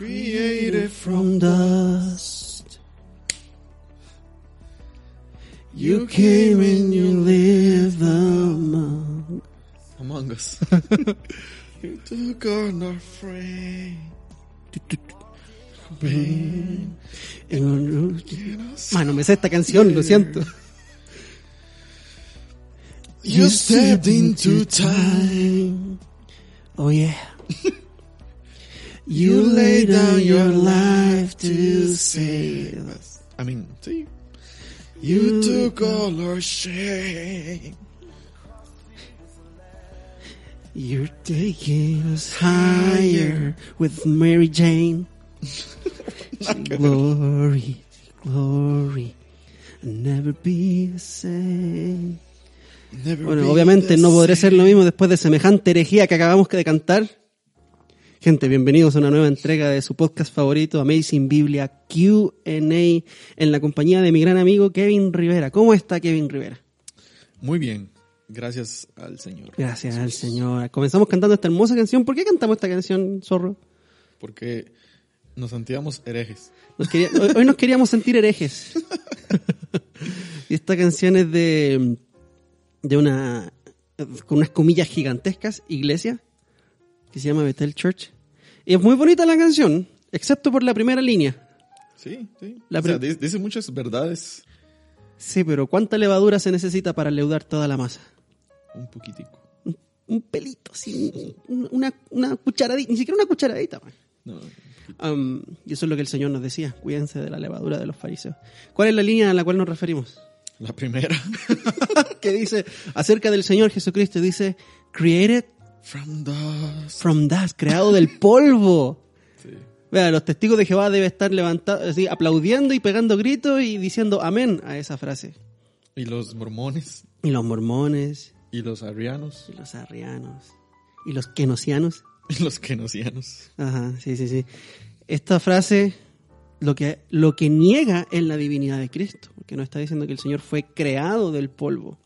created from dust. You came and you lived among, Among Us. you took on our frame. Mano, me sé esta canción, lo siento. You stepped into time. Oh yeah. You laid down your life to save us. I mean, sí. You took all our shame. You're taking us higher with Mary Jane. glory, glory, never be the same. Never Bueno, obviamente the no podré ser lo mismo después de semejante herejía que acabamos de cantar. Gente, bienvenidos a una nueva entrega de su podcast favorito, Amazing Biblia Q&A, en la compañía de mi gran amigo Kevin Rivera. ¿Cómo está Kevin Rivera? Muy bien. Gracias al Señor. Gracias al Señor. Comenzamos cantando esta hermosa canción. ¿Por qué cantamos esta canción, Zorro? Porque nos sentíamos herejes. Nos quería- hoy, hoy nos queríamos sentir herejes. y esta canción es de, de una, con unas comillas gigantescas, iglesia, que se llama Bethel Church. Y es muy bonita la canción, excepto por la primera línea. Sí, sí. La o sea, dice muchas verdades. Sí, pero ¿cuánta levadura se necesita para leudar toda la masa? Un poquitico. Un, un pelito, sí, un- una, una cucharadita, ni siquiera una cucharadita. man. No. Um, y eso es lo que el Señor nos decía, cuídense de la levadura de los fariseos. ¿Cuál es la línea a la cual nos referimos? La primera. que dice acerca del Señor Jesucristo, dice, created From dust. from dust, creado del polvo. Sí. Los testigos de Jehová deben estar levantados, así, aplaudiendo y pegando gritos y diciendo amén a esa frase. Y los mormones. Y los mormones, Y los arrianos. y los arrianos, y los kenosianos. Y los kenosianos. Ajá, sí, sí, sí. Esta frase lo que, lo que niega es la divinidad de Cristo, porque no está diciendo que el Señor fue creado del polvo.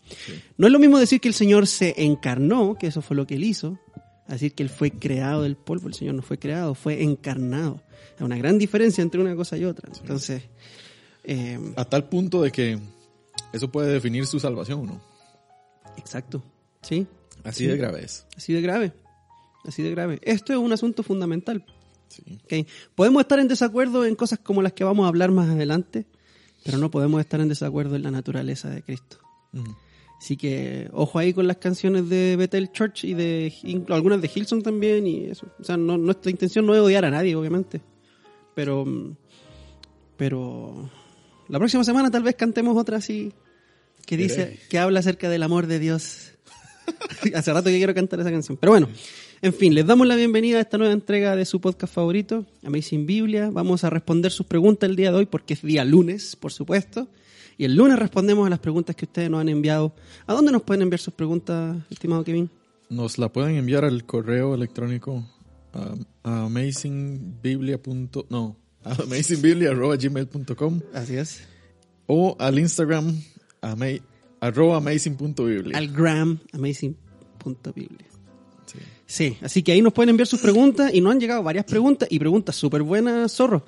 No es lo mismo decir que el Señor se encarnó, que eso fue lo que él hizo, a decir que él fue creado del polvo. El Señor no fue creado, fue encarnado. Hay una gran diferencia entre una cosa y otra. Entonces, eh, A tal punto de que eso puede definir su salvación, ¿no? exacto, ¿sí? Así Sí. de grave es. Así de grave, así de grave. Esto es un asunto fundamental. Sí. ¿ok? Podemos estar en desacuerdo en cosas como las que vamos a hablar más adelante, pero no podemos estar en desacuerdo en la naturaleza de Cristo. Ujú. Así que ojo ahí con las canciones de Bethel Church y de algunas de Hilson también y eso. O sea, no- nuestra intención no es odiar a nadie, obviamente. Pero mm, pero la próxima semana tal vez cantemos otra así que dice que habla acerca del amor de Dios. Hace rato que quiero cantar esa canción. Pero bueno, en fin, les damos la bienvenida a esta nueva entrega de su podcast favorito, Amazing Biblia. Vamos a responder sus preguntas el día de hoy porque es día lunes, por supuesto. Y el lunes respondemos a las preguntas que ustedes nos han enviado. ¿A dónde nos pueden enviar sus preguntas, estimado Kevin? Nos la pueden enviar al correo electrónico a, a amazingbiblia. punto- No, amazingbiblia.gmail.com Así es. o al Instagram ama- arroba amazing.biblia. Al gram, amazing.biblia. Sí. Sí, así que ahí nos pueden enviar sus preguntas y nos han llegado varias preguntas y preguntas súper buenas, zorro.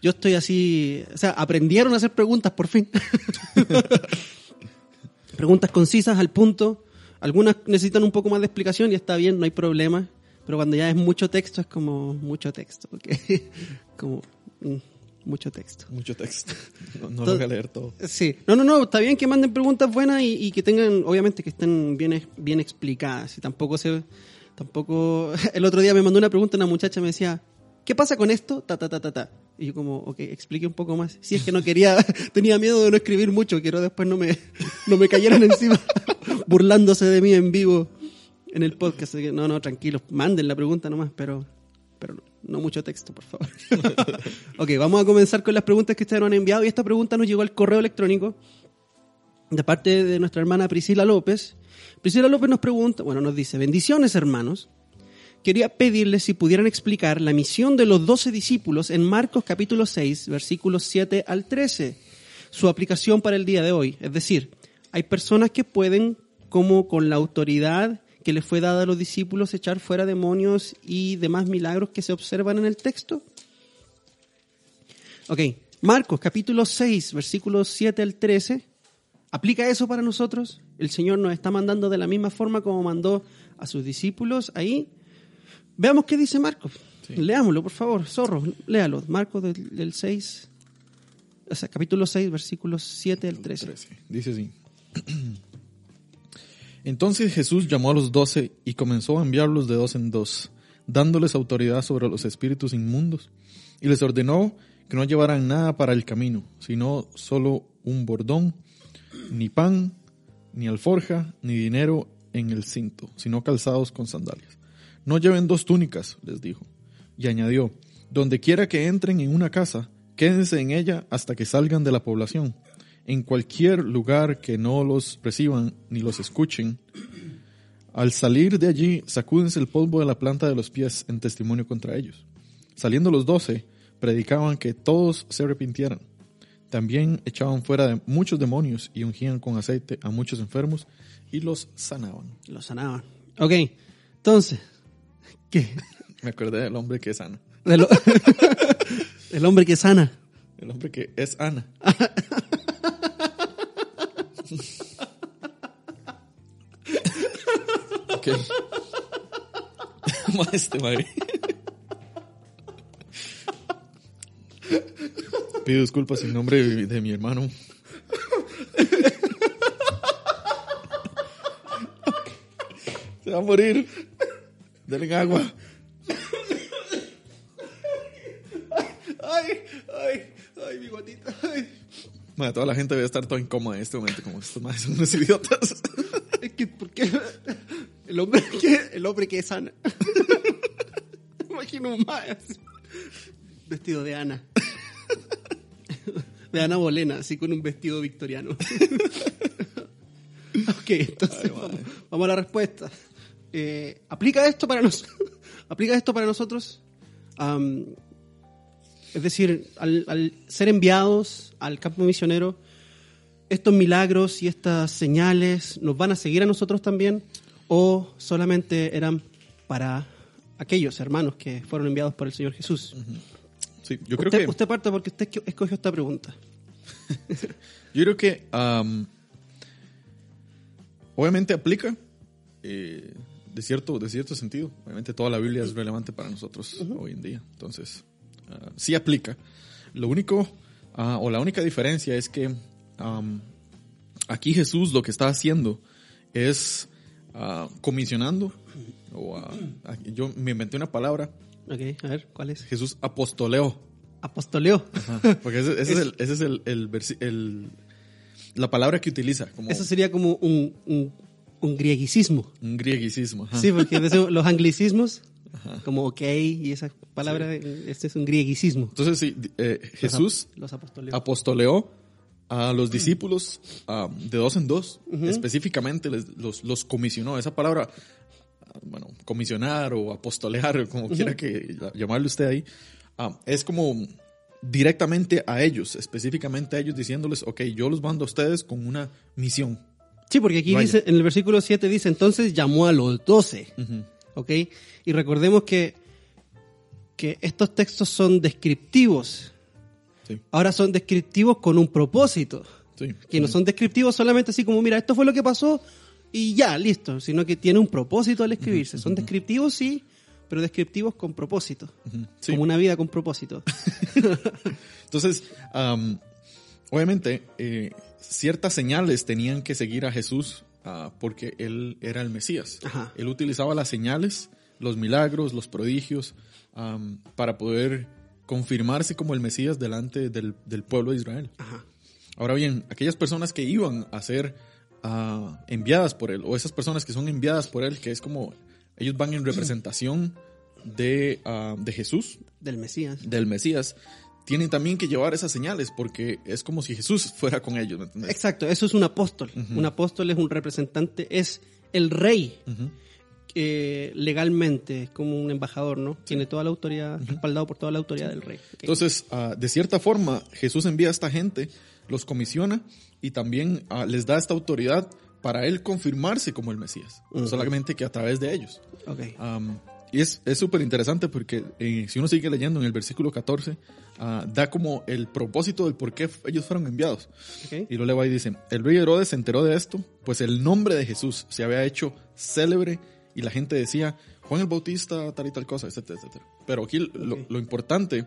Yo estoy así, o sea, aprendieron a hacer preguntas por fin. preguntas concisas, al punto. Algunas necesitan un poco más de explicación y está bien, no hay problema. Pero cuando ya es mucho texto, es como mucho texto. ¿ok? como mm, mucho texto. Mucho texto. No, no Todo- lo voy a leer todo. Sí, no, no, no, está bien que manden preguntas buenas y, y que tengan, obviamente, que estén bien, bien explicadas. Y tampoco se, tampoco, el otro día me mandó una pregunta una muchacha me decía, ¿qué pasa con esto? Ta, ta, ta, ta, ta. Y yo como, ok, explique un poco más. Si es que no quería, tenía miedo de no escribir mucho, quiero después no me, no me cayeran encima burlándose de mí en vivo en el podcast. No, no, tranquilos, manden la pregunta nomás, pero, pero no, no mucho texto, por favor. ok, vamos a comenzar con las preguntas que ustedes nos han enviado. Y esta pregunta nos llegó al correo electrónico de parte de nuestra hermana Priscila López. Priscila López nos pregunta, bueno, nos dice, bendiciones hermanos. Quería pedirles si pudieran explicar la misión de los doce discípulos en Marcos capítulo 6, versículos 7 al 13, su aplicación para el día de hoy. Es decir, hay personas que pueden, como con la autoridad que les fue dada a los discípulos, echar fuera demonios y demás milagros que se observan en el texto. Ok, Marcos capítulo 6, versículos 7 al 13. ¿Aplica eso para nosotros? El Señor nos está mandando de la misma forma como mandó a sus discípulos ahí. Veamos qué dice Marcos. Sí. Leámoslo, por favor. Zorro, léalo. Marcos del, del 6, o sea, capítulo 6, versículos 7 al 13. 13. Dice así. Entonces Jesús llamó a los doce y comenzó a enviarlos de dos en dos, dándoles autoridad sobre los espíritus inmundos, y les ordenó que no llevaran nada para el camino, sino solo un bordón, ni pan, ni alforja, ni dinero en el cinto, sino calzados con sandalias. No lleven dos túnicas, les dijo. Y añadió, donde quiera que entren en una casa, quédense en ella hasta que salgan de la población. En cualquier lugar que no los reciban ni los escuchen, al salir de allí, sacúdense el polvo de la planta de los pies en testimonio contra ellos. Saliendo los doce, predicaban que todos se arrepintieran. También echaban fuera de muchos demonios y ungían con aceite a muchos enfermos y los sanaban. Lo sanaban. Ok, entonces, ¿qué? Me acordé del hombre que es Ana. De lo- el hombre que sana. El hombre que es Ana. ok. Ma, este madre. Pido disculpas en nombre de, de mi hermano. Se va a morir. Denle agua. Ay, ay, ay, mi gotita. Ay. Ma, toda la gente debe estar toda incómoda en este momento, como estos más son unos idiotas. Es que, ¿por qué? El hombre que, el hombre que es sana. Imagino un más. Vestido de Ana. De Ana Bolena, así con un vestido victoriano. Ok, entonces Ay, vamos, vamos a la respuesta. Eh, ¿Aplica esto para nosotros? ¿Aplica esto para nosotros? Es decir, al, al ser enviados al campo misionero, estos milagros y estas señales nos van a seguir a nosotros también o solamente eran para aquellos hermanos que fueron enviados por el Señor Jesús. Sí, yo creo usted, que... usted parte porque usted esco- escogió esta pregunta. Yo creo que am, obviamente aplica eh, de, cierto, de cierto sentido. Obviamente toda la Biblia es relevante para nosotros hoy en día. Entonces, ah, sí aplica. Lo único, ah, o la única diferencia es que aquí Jesús lo que está haciendo es ah, comisionando, o yo me inventé una palabra, Ok, a ver, ¿cuál es? Jesús apostoleó. Apostoleo. Ajá, porque ese, ese es, el, ese es el, el el- la palabra que utiliza, como Eso sería como un, un, un grieguicismo. un grieguicismo. ajá. Sí, porque los anglicismos, como ok y esas palabras, este es un grieguicismo. Entonces, sí, eh, Jesús Los apostoleos. apostoleó a los discípulos ah, de dos en dos, específicamente les- los, los comisionó. Esa palabra, bueno, comisionar o apostolear, como quiera que llamarle usted ahí, ah, es como directamente a ellos, específicamente a ellos, diciéndoles, ok, yo los mando a ustedes con una misión. Sí, porque aquí Vaya. dice, en el versículo 7 dice, entonces llamó a los doce. ¿Ok? Y recordemos que, que estos textos son descriptivos. Sí, Ahora son descriptivos con un propósito. sí. Que no son descriptivos solamente así como, mira, esto fue lo que pasó y ya, listo. Sino que tiene un propósito al escribirse. Son descriptivos, sí, pero descriptivos con propósito. Sí. Como una vida con propósito. Entonces, am, obviamente, eh, ciertas señales tenían que seguir a Jesús ah, porque él era el Mesías. Ajá. Él utilizaba las señales, los milagros, los prodigios, para poder confirmarse como el Mesías delante del, del pueblo de Israel. Ajá. Ahora bien, aquellas personas que iban a ser enviadas por él, o esas personas que son enviadas por él, que es como ellos van en representación de, ah, de Jesús, Del Mesías. del Mesías, tienen también que llevar esas señales porque es como si Jesús fuera con ellos, ¿me entiendes? Exacto, eso es un apóstol. Un apóstol es un representante, es el rey. Eh, legalmente, como un embajador, ¿no? Tiene toda la autoridad, respaldado por toda la autoridad del rey. Entonces, ah, de cierta forma, Jesús envía a esta gente, los comisiona y también ah, les da esta autoridad para él confirmarse como el Mesías, solamente que a través de ellos. Y es es súper interesante porque eh, si uno sigue leyendo en el versículo 14, ah, da como el propósito del por qué ellos fueron enviados. Ok. Y lo leo ahí, dice, el rey Herodes se enteró de esto, pues el nombre de Jesús se había hecho célebre y la gente decía, Juan el Bautista, tal y tal cosa, etcétera, etcétera. Pero aquí lo, importante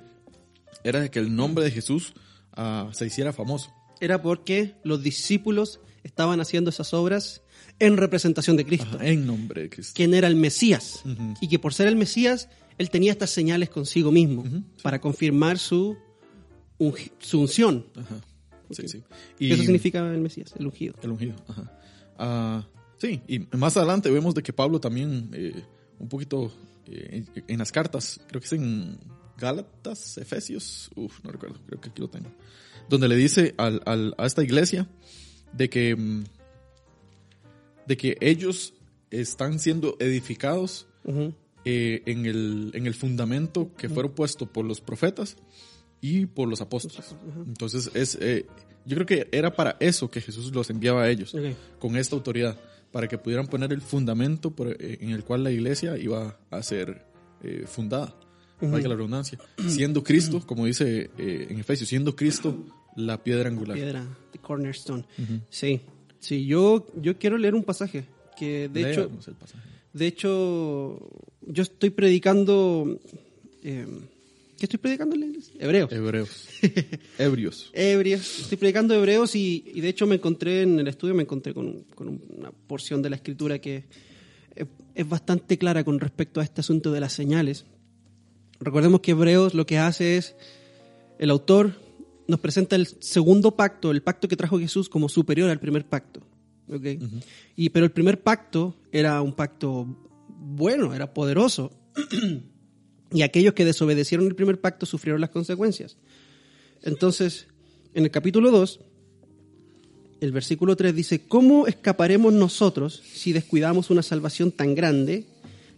era que el nombre de Jesús ah, se hiciera famoso. Era porque los discípulos estaban haciendo esas obras en representación de Cristo. Ajá, en nombre de Cristo. quien era el Mesías. Ujú. Y que por ser el Mesías, él tenía estas señales consigo mismo Ujú, sí. para confirmar su, ungi- su unción. Ajá. Sí, sí. Eso significa el Mesías, el ungido. El ungido, ajá. Ah, sí, y más adelante vemos de que Pablo también, eh, un poquito eh, en, en las cartas, creo que es en Gálatas, Efesios, uf, no recuerdo, creo que aquí lo tengo, donde le dice al, al- a esta iglesia de que, mm, de que ellos están siendo edificados eh, en, el, en el fundamento que fueron puesto por los profetas y por los apóstoles. Entonces, es, eh, yo creo que era para eso que Jesús los enviaba a ellos, con esta autoridad, para que pudieran poner el fundamento por- eh, en el cual la iglesia iba a ser fundada, valga la redundancia. Siendo Cristo, como dice en Efesios, siendo Cristo la piedra angular. Piedra, the cornerstone. Sí, sí, yo, yo quiero leer un pasaje que de hecho, Leamos el pasaje. de hecho, yo estoy predicando, eh, ¿qué estoy predicando en la iglesia? Hebreos. Hebreos. Ebrios. Hebreos, estoy predicando Hebreos y, y de hecho me encontré en el estudio, me encontré con, con una porción de la escritura que es, es bastante clara con respecto a este asunto de las señales. Recordemos que Hebreos lo que hace es, el autor nos presenta el segundo pacto, el pacto que trajo Jesús como superior al primer pacto. y, pero el primer pacto era un pacto bueno, era poderoso. y aquellos que desobedecieron el primer pacto sufrieron las consecuencias. Entonces, en el capítulo 2, el versículo 3 dice, ¿cómo escaparemos nosotros si descuidamos una salvación tan grande,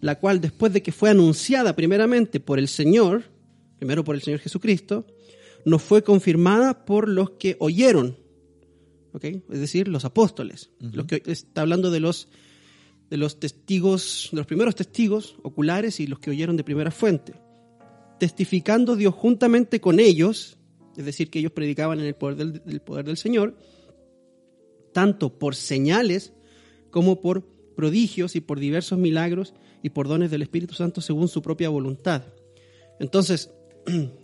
la cual después de que fue anunciada primeramente por el Señor, primero por el Señor Jesucristo, nos fue confirmada por los que oyeron? ¿Ok? Es decir, los apóstoles. Los que está hablando de los de los testigos, de los primeros testigos oculares y los que oyeron de primera fuente. Testificando Dios juntamente con ellos, es decir, que ellos predicaban en el poder del, del poder del Señor, tanto por señales como por prodigios y por diversos milagros y por dones del Espíritu Santo según su propia voluntad. Entonces,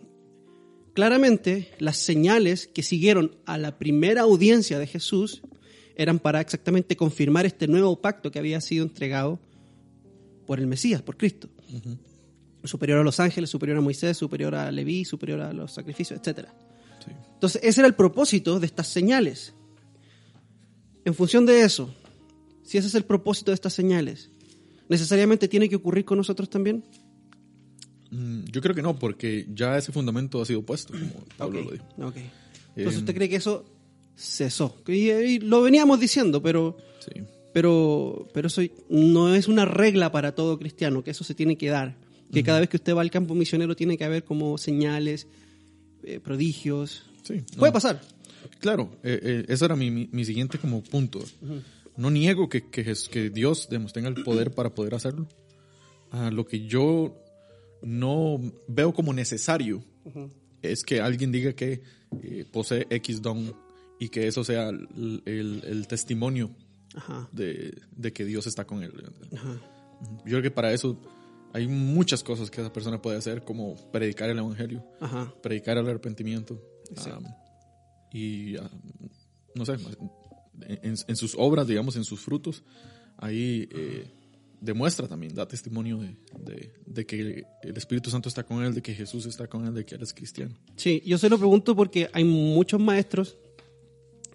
claramente las señales que siguieron a la primera audiencia de Jesús eran para exactamente confirmar este nuevo pacto que había sido entregado por el Mesías, por Cristo. Superior a los ángeles, superior a Moisés, superior a Leví, superior a los sacrificios, etc. Sí. Entonces, ese era el propósito de estas señales. En función de eso, si ese es el propósito de estas señales, ¿necesariamente tiene que ocurrir con nosotros también? Mm, Yo creo que no, porque ya ese fundamento ha sido puesto, como Pablo Ok, lo dijo. ok. Entonces, Eh, ¿usted cree que eso cesó? Y, y lo veníamos diciendo, pero, Sí. pero, pero eso no es una regla para todo cristiano, que eso se tiene que dar. Que cada vez que usted va al campo misionero tiene que haber como señales, eh, prodigios. Sí, Puede no. pasar. Claro, eh, eh, ese era mi, mi, mi siguiente como punto. No niego que, que, que Dios tenga el poder para poder hacerlo. Ah, lo que yo no veo como necesario es que alguien diga que eh, posee X don y que eso sea el, el- el testimonio Ajá. de, de que Dios está con él. Ajá. Yo creo que para eso hay muchas cosas que esa persona puede hacer, como predicar el Evangelio, Ajá. predicar el arrepentimiento. Um, y, no sé, en, en sus obras, digamos, en sus frutos, ahí eh, demuestra también, da testimonio de, de- de que el Espíritu Santo está con él, de que Jesús está con él, de que él es cristiano. Sí, yo se lo pregunto porque hay muchos maestros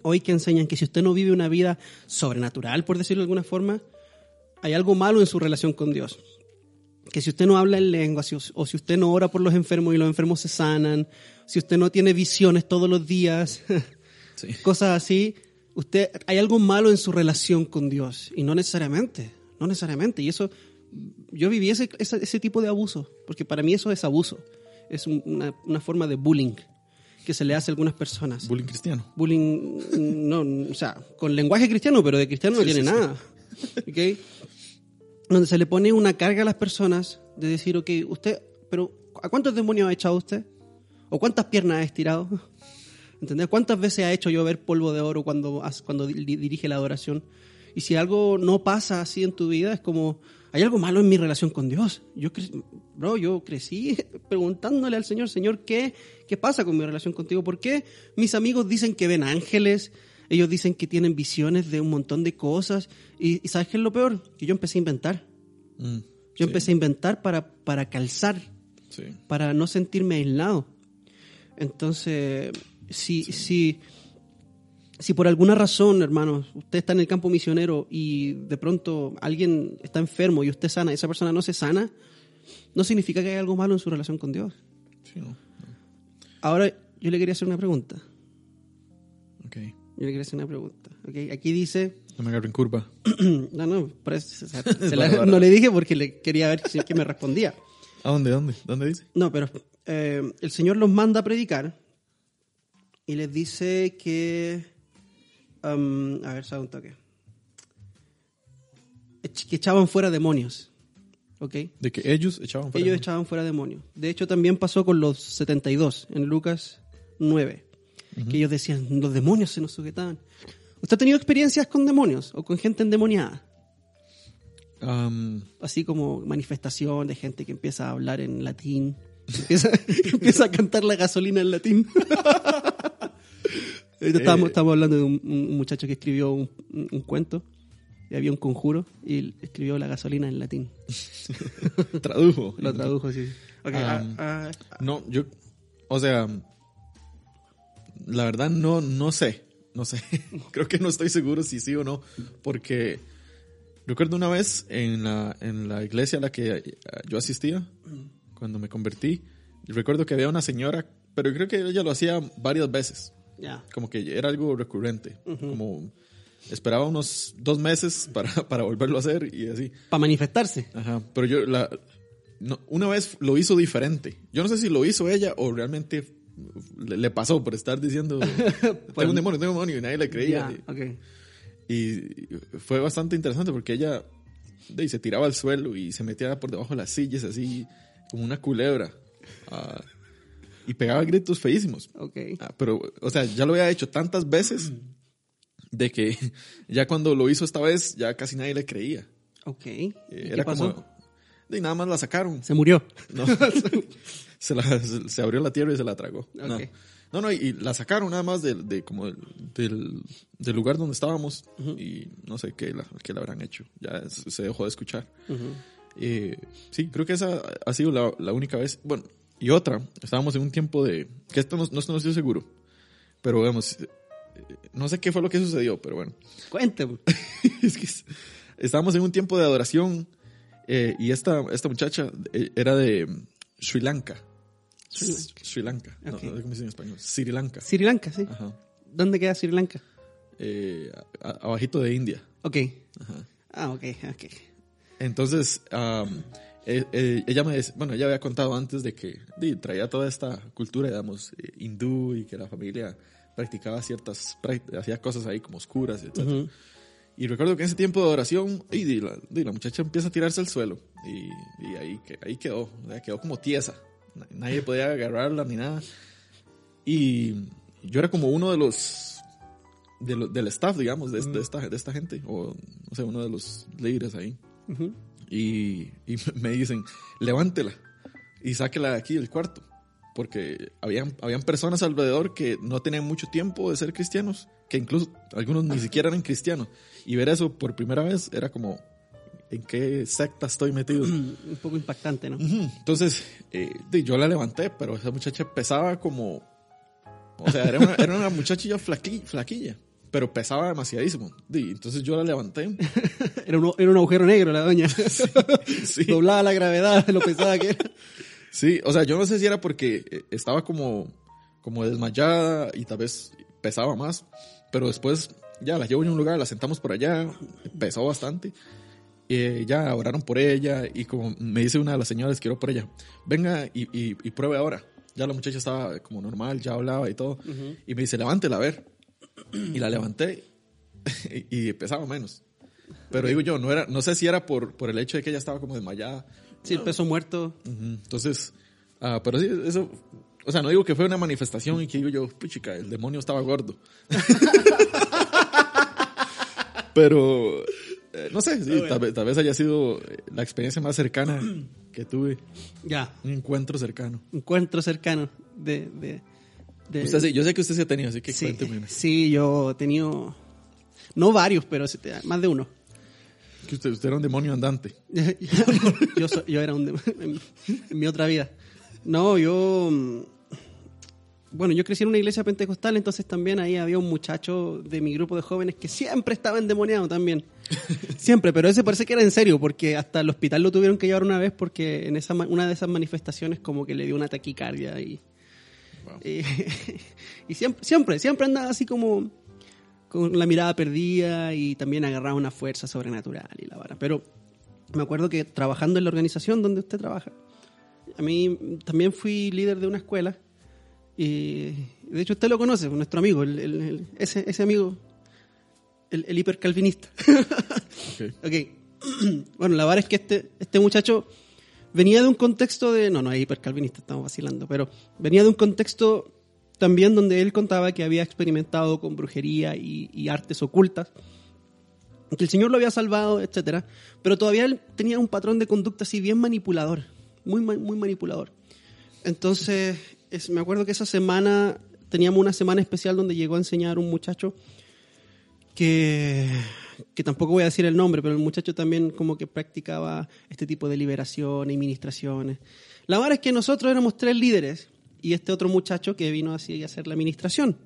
hoy que enseñan que si usted no vive una vida sobrenatural, por decirlo de alguna forma, hay algo malo en su relación con Dios. Que si usted no habla en lengua, si- o si usted no ora por los enfermos y los enfermos se sanan, si usted no tiene visiones todos los días, Sí. cosas así, usted hay algo malo en su relación con Dios y no necesariamente, no necesariamente. Y eso, yo viví ese, ese, ese tipo de abuso, porque para mí eso es abuso, es un- una, una forma de bullying que se le hace a algunas personas. Bullying cristiano. bullying, no, o sea, con lenguaje cristiano, pero de cristiano no Sí, tiene sí, sí. nada. ¿Ok? Donde se le pone una carga a las personas de decir, ok, usted, pero ¿a cuántos demonios ha echado usted? ¿O cuántas piernas ha estirado? ¿Entendés? ¿Cuántas veces ha hecho llover polvo de oro cuando, cuando di- dirige la adoración? Y si algo no pasa así en tu vida, es como, hay algo malo en mi relación con Dios. Yo, bro, yo crecí preguntándole al Señor, Señor, ¿qué, ¿qué pasa con mi relación contigo? ¿Por qué mis amigos dicen que ven ángeles? Ellos dicen que tienen visiones de un montón de cosas. Y, y ¿sabes qué es lo peor? Que yo empecé a inventar. Mm, Yo sí, empecé a inventar para, para calzar Sí. para no sentirme aislado. Entonces, si, si, si por alguna razón, hermanos, usted está en el campo misionero y de pronto alguien está enfermo y usted sana, esa persona no se sana, no significa que hay algo malo en su relación con Dios. Sí, no. Ahora, yo le quería hacer una pregunta. Ok. Yo le quería hacer una pregunta. ¿ok? Aquí dice... No me agarro en curva. no, no, por eso, o sea, se la- Vale, vale. no le dije porque le quería ver si es que me respondía. ¿A dónde? ¿Dónde? ¿Dónde dice? No, pero eh, el Señor los manda a predicar y les dice que. Um, a ver, sabe un toque. Que echaban fuera demonios. ¿Ok? De que ellos echaban fuera. Ellos echaban fuera demonios. De hecho, también pasó con los 72 en Lucas 9. Que ellos decían, los demonios se nos sujetaban. ¿Usted ha tenido experiencias con demonios o con gente endemoniada? Así como manifestación de gente que empieza a hablar en latín, que empieza, que empieza a cantar la gasolina en latín. Ahorita estábamos, Eh. estábamos hablando de un, un muchacho que escribió un, cuento y había un conjuro y escribió la gasolina en latín. tradujo. Lo tradujo. Ok, Ah, ah, ah, No, yo, o sea, la verdad no, no sé, no sé. Creo que no estoy seguro si sí o no, porque recuerdo una vez en la, en la iglesia a la que yo asistía, cuando me convertí, recuerdo que había una señora, pero creo que ella lo hacía varias veces, ya. como que era algo recurrente, como esperaba unos dos meses para, para volverlo a hacer y así. Para manifestarse. Ajá, pero yo la, no, una vez lo hizo diferente. Yo no sé si lo hizo ella o realmente le, le pasó por estar diciendo tengo un demonio, tengo un demonio y nadie le creía. Ya, ok. Y, y fue bastante interesante porque ella ahí, se tiraba al suelo y se metía por debajo de las sillas así como una culebra. Y pegaba gritos feísimos. Ok. Ah, pero, o sea, ya lo había hecho tantas veces de que ya cuando lo hizo esta vez ya casi nadie le creía. Ok. Eh, ¿Y qué Era pasó? como. Y nada más la sacaron. Se murió. No. se, la- se- abrió la tierra y se la tragó. No. Ok. No, no, y, la sacaron nada más de, de como del, del, del lugar donde estábamos y no sé qué la, qué le habrán hecho. Ya se dejó de escuchar. Ujú. Eh, sí, creo que esa ha sido la, la única vez. Bueno, y otra, estábamos en un tiempo de. que esto no, no estoy seguro. Pero vemos, eh, no sé qué fue lo que sucedió, pero bueno. Cuénteme. es que es- estábamos en un tiempo de adoración eh, y esta, esta muchacha eh, era de Sri Lanka. Sri Lanka. Sri Lanka. No, no sé cómo se dice en español. Sri Lanka. Sri Lanka, sí. Ajá. ¿Dónde queda Sri Lanka? Eh, a- a- abajito de India. Ok. Ajá. Ah, ok, ok. Entonces, eh, eh, ella me dec- bueno, ella había contado antes de que di, traía toda esta cultura, digamos, eh, hindú y que la familia practicaba ciertas, hacía cosas ahí como oscuras, etc. Ujú. Y recuerdo que en ese tiempo de oración, y, la, la muchacha empieza a tirarse al suelo. Y, y ahí, que- ahí quedó, o sea, quedó como tiesa. Na- Nadie podía agarrarla ni nada. Y yo era como uno de los, de lo- del staff, digamos, de, de esta, de esta gente. O, no sé, uno de los líderes ahí. Ujú. Y, y me dicen, levántela y sáquela de aquí del cuarto. Porque habían, habían personas alrededor que no tenían mucho tiempo de ser cristianos, que incluso algunos ni siquiera eran cristianos. Y ver eso por primera vez era como, ¿en qué secta estoy metido? Un poco impactante, ¿no? Entonces, eh, yo la levanté, pero esa muchacha pesaba como... O sea, era una, era una muchachilla flaqui- flaquilla, pero pesaba demasiadísimo. Entonces yo la levanté. Era un, era un agujero negro la doña. Sí. Doblaba la gravedad de lo pesada que era. Sí, o sea, yo no sé si era porque eh, estaba como, como desmayada y tal vez pesaba más, pero después ya la llevo en un lugar, la sentamos por allá, pesó bastante. Eh, ya oraron por ella y como me dice una de las señoras que oró por ella, venga y, y, y pruebe ahora. Ya la muchacha estaba como normal, ya hablaba y todo. Y me dice, levántela a ver. Y la levanté y, y pesaba menos. Pero digo yo, no era, no sé si era por, por el hecho de que ella estaba como desmayada. Sí, el peso muerto. Ujú. Entonces, ah, pero sí, eso, o sea, no digo que fue una manifestación y que digo yo, puchica, el demonio estaba gordo. pero, eh, no sé, sí, tal, vez, tal vez haya sido eh, la experiencia más cercana que tuve, Ya, un encuentro cercano. encuentro cercano de... de, de- Usted sí, yo sé que usted sí ha tenido, así que sí, cuénteme. sí, yo he tenido... No varios, pero más de uno. Que usted, usted era un demonio andante. yo, so- yo era un... dem- en, en mi otra vida. No, yo... mm, Bueno, yo crecí en una iglesia pentecostal, entonces también ahí había un muchacho de mi grupo de jóvenes que siempre estaba endemoniado también. Siempre, pero ese parece que era en serio, porque hasta el hospital lo tuvieron que llevar una vez porque en esa una de esas manifestaciones como que le dio una taquicardia y, Wow. y, y siempre, siempre, siempre andaba así como con la mirada perdida y también agarraba una fuerza sobrenatural y la vara. Pero me acuerdo que trabajando en la organización donde usted trabaja, a mí también fui líder de una escuela y de hecho usted lo conoce, nuestro amigo, el- el- el- ese, ese amigo, el, hipercalvinista. Ok. Ok. bueno, la verdad es que este, este muchacho venía de un contexto de. No, no es hipercalvinista, estamos vacilando, pero venía de un contexto también donde él contaba que había experimentado con brujería y, artes ocultas, que el Señor lo había salvado, etcétera, pero todavía él tenía un patrón de conducta así bien manipulador, muy, muy manipulador. Entonces, es- me acuerdo que esa semana teníamos una semana especial donde llegó a enseñar un muchacho que, que tampoco voy a decir el nombre, pero el muchacho también como que practicaba este tipo de liberación y ministraciones. La verdad es que nosotros éramos tres líderes y este otro muchacho que vino así a hacer la administración.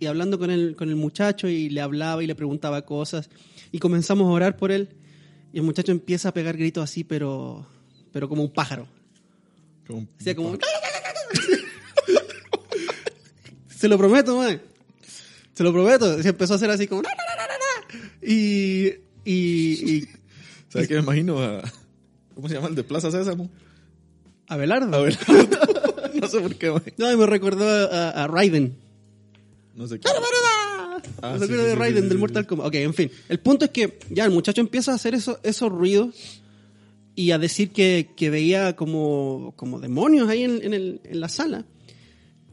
Y hablando con el, con el muchacho y le hablaba y le preguntaba cosas y comenzamos a orar por él y el muchacho empieza a pegar gritos así, pero, pero como un pájaro. Como- Hacía como... Se lo prometo, mae. Se lo prometo. Se empezó a hacer así como... Y... Y... y ¿Sabes qué me imagino? A, ¿Cómo se llama el de Plaza Sésamo? Abelardo. A ver, no sé por qué, güey. No, me recordó a, a Raiden. No sé qué. Ah, sí, sí, de Raiden sí, del Mortal. Kombat. Ok, en fin. El punto es que ya el muchacho empieza a hacer eso, esos ruidos y a decir que, que veía como, como demonios ahí en, en el- en la sala.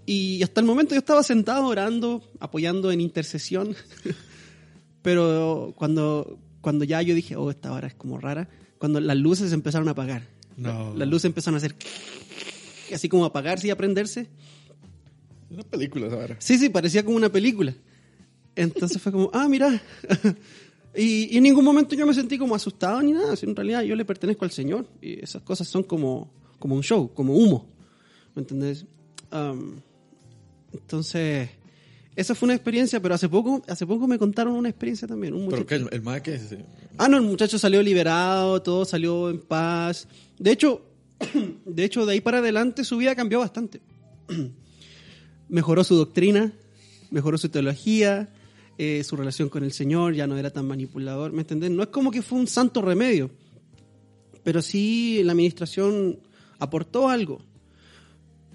Y hasta el momento yo estaba sentado orando, apoyando en intercesión. Pero cuando, cuando ya yo dije, oh, esta hora es como rara, cuando las luces empezaron a apagar. No. Las luces empezaron a hacer así como apagarse y a prenderse. Una película, ¿sabes? Sí, sí, parecía como una película. Entonces fue como, ah, mira. y, y en ningún momento yo me sentí como asustado ni nada. Si en realidad yo le pertenezco al Señor. Y esas cosas son como, como un show, como humo. ¿Me entendés? Am, entonces, esa fue una experiencia, pero hace poco, hace poco me contaron una experiencia también. Un muchacho- el, el mae que es, Ah, no, el muchacho salió liberado, todo salió en paz. De hecho, de hecho, de ahí para adelante su vida cambió bastante. Mejoró su doctrina, mejoró su teología, eh, su relación con el Señor, ya no era tan manipulador, ¿me entendés? No es como que fue un santo remedio, pero sí la administración aportó algo.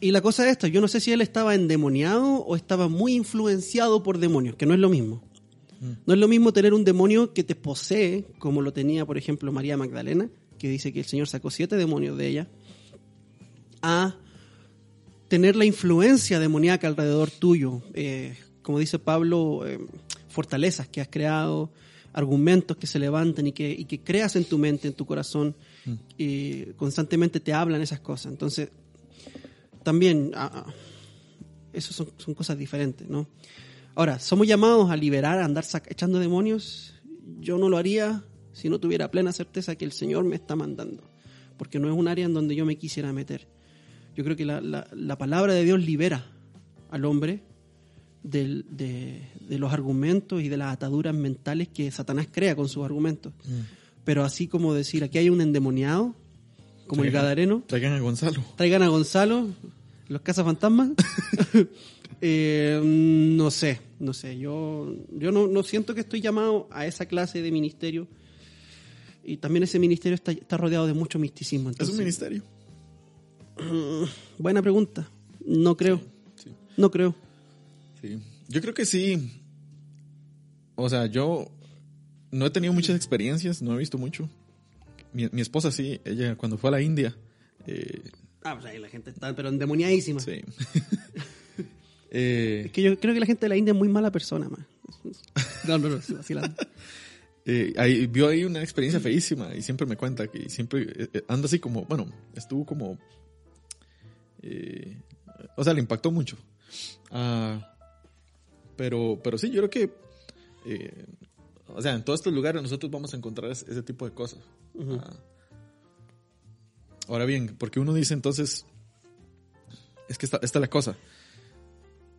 Y la cosa es esta, yo no sé si él estaba endemoniado o estaba muy influenciado por demonios, que no es lo mismo. No es lo mismo tener un demonio que te posee, como lo tenía, por ejemplo, María Magdalena, que dice que el Señor sacó siete demonios de ella, a tener la influencia demoníaca alrededor tuyo. Eh, como dice Pablo, eh, fortalezas que has creado, argumentos que se levantan y que, y que creas en tu mente, en tu corazón, y constantemente te hablan esas cosas. Entonces, también, ah, ah, eso son, son cosas diferentes, ¿no? Ahora, somos llamados a liberar, a andar sac- echando demonios. Yo no lo haría si no tuviera plena certeza que el Señor me está mandando, porque no es un área en donde yo me quisiera meter. Yo creo que la, la- la palabra de Dios libera al hombre del- de, de los argumentos y de las ataduras mentales que Satanás crea con sus argumentos. Pero así como decir, aquí hay un endemoniado, como el Gadareno, Traigan a Gonzalo. traigan a Gonzalo, los cazafantasmas. Eh, no sé, no sé. Yo, yo no, no siento que estoy llamado a esa clase de ministerio. Y también ese ministerio está, está rodeado de mucho misticismo. Es un ministerio. buena pregunta. No creo. Sí. No creo. Sí. Yo creo que sí. O sea, yo no he tenido muchas experiencias, no he visto mucho. Mi, mi esposa sí, ella cuando fue a la India, eh, Ah, pues ahí la gente está, pero endemoniadísima. sí. Eh, Es que yo creo que la gente de la India es muy mala persona, man. No, no, no, vacilando. eh, ahí, vio ahí una experiencia feísima y siempre me cuenta que siempre eh, anda así como, bueno, estuvo como, eh, o sea, le impactó mucho. Ah, pero, pero sí, yo creo que, eh, o sea, en todos estos lugares nosotros vamos a encontrar ese, ese tipo de cosas. Ah. Ahora bien, porque uno dice entonces, es que esta, esta es la cosa.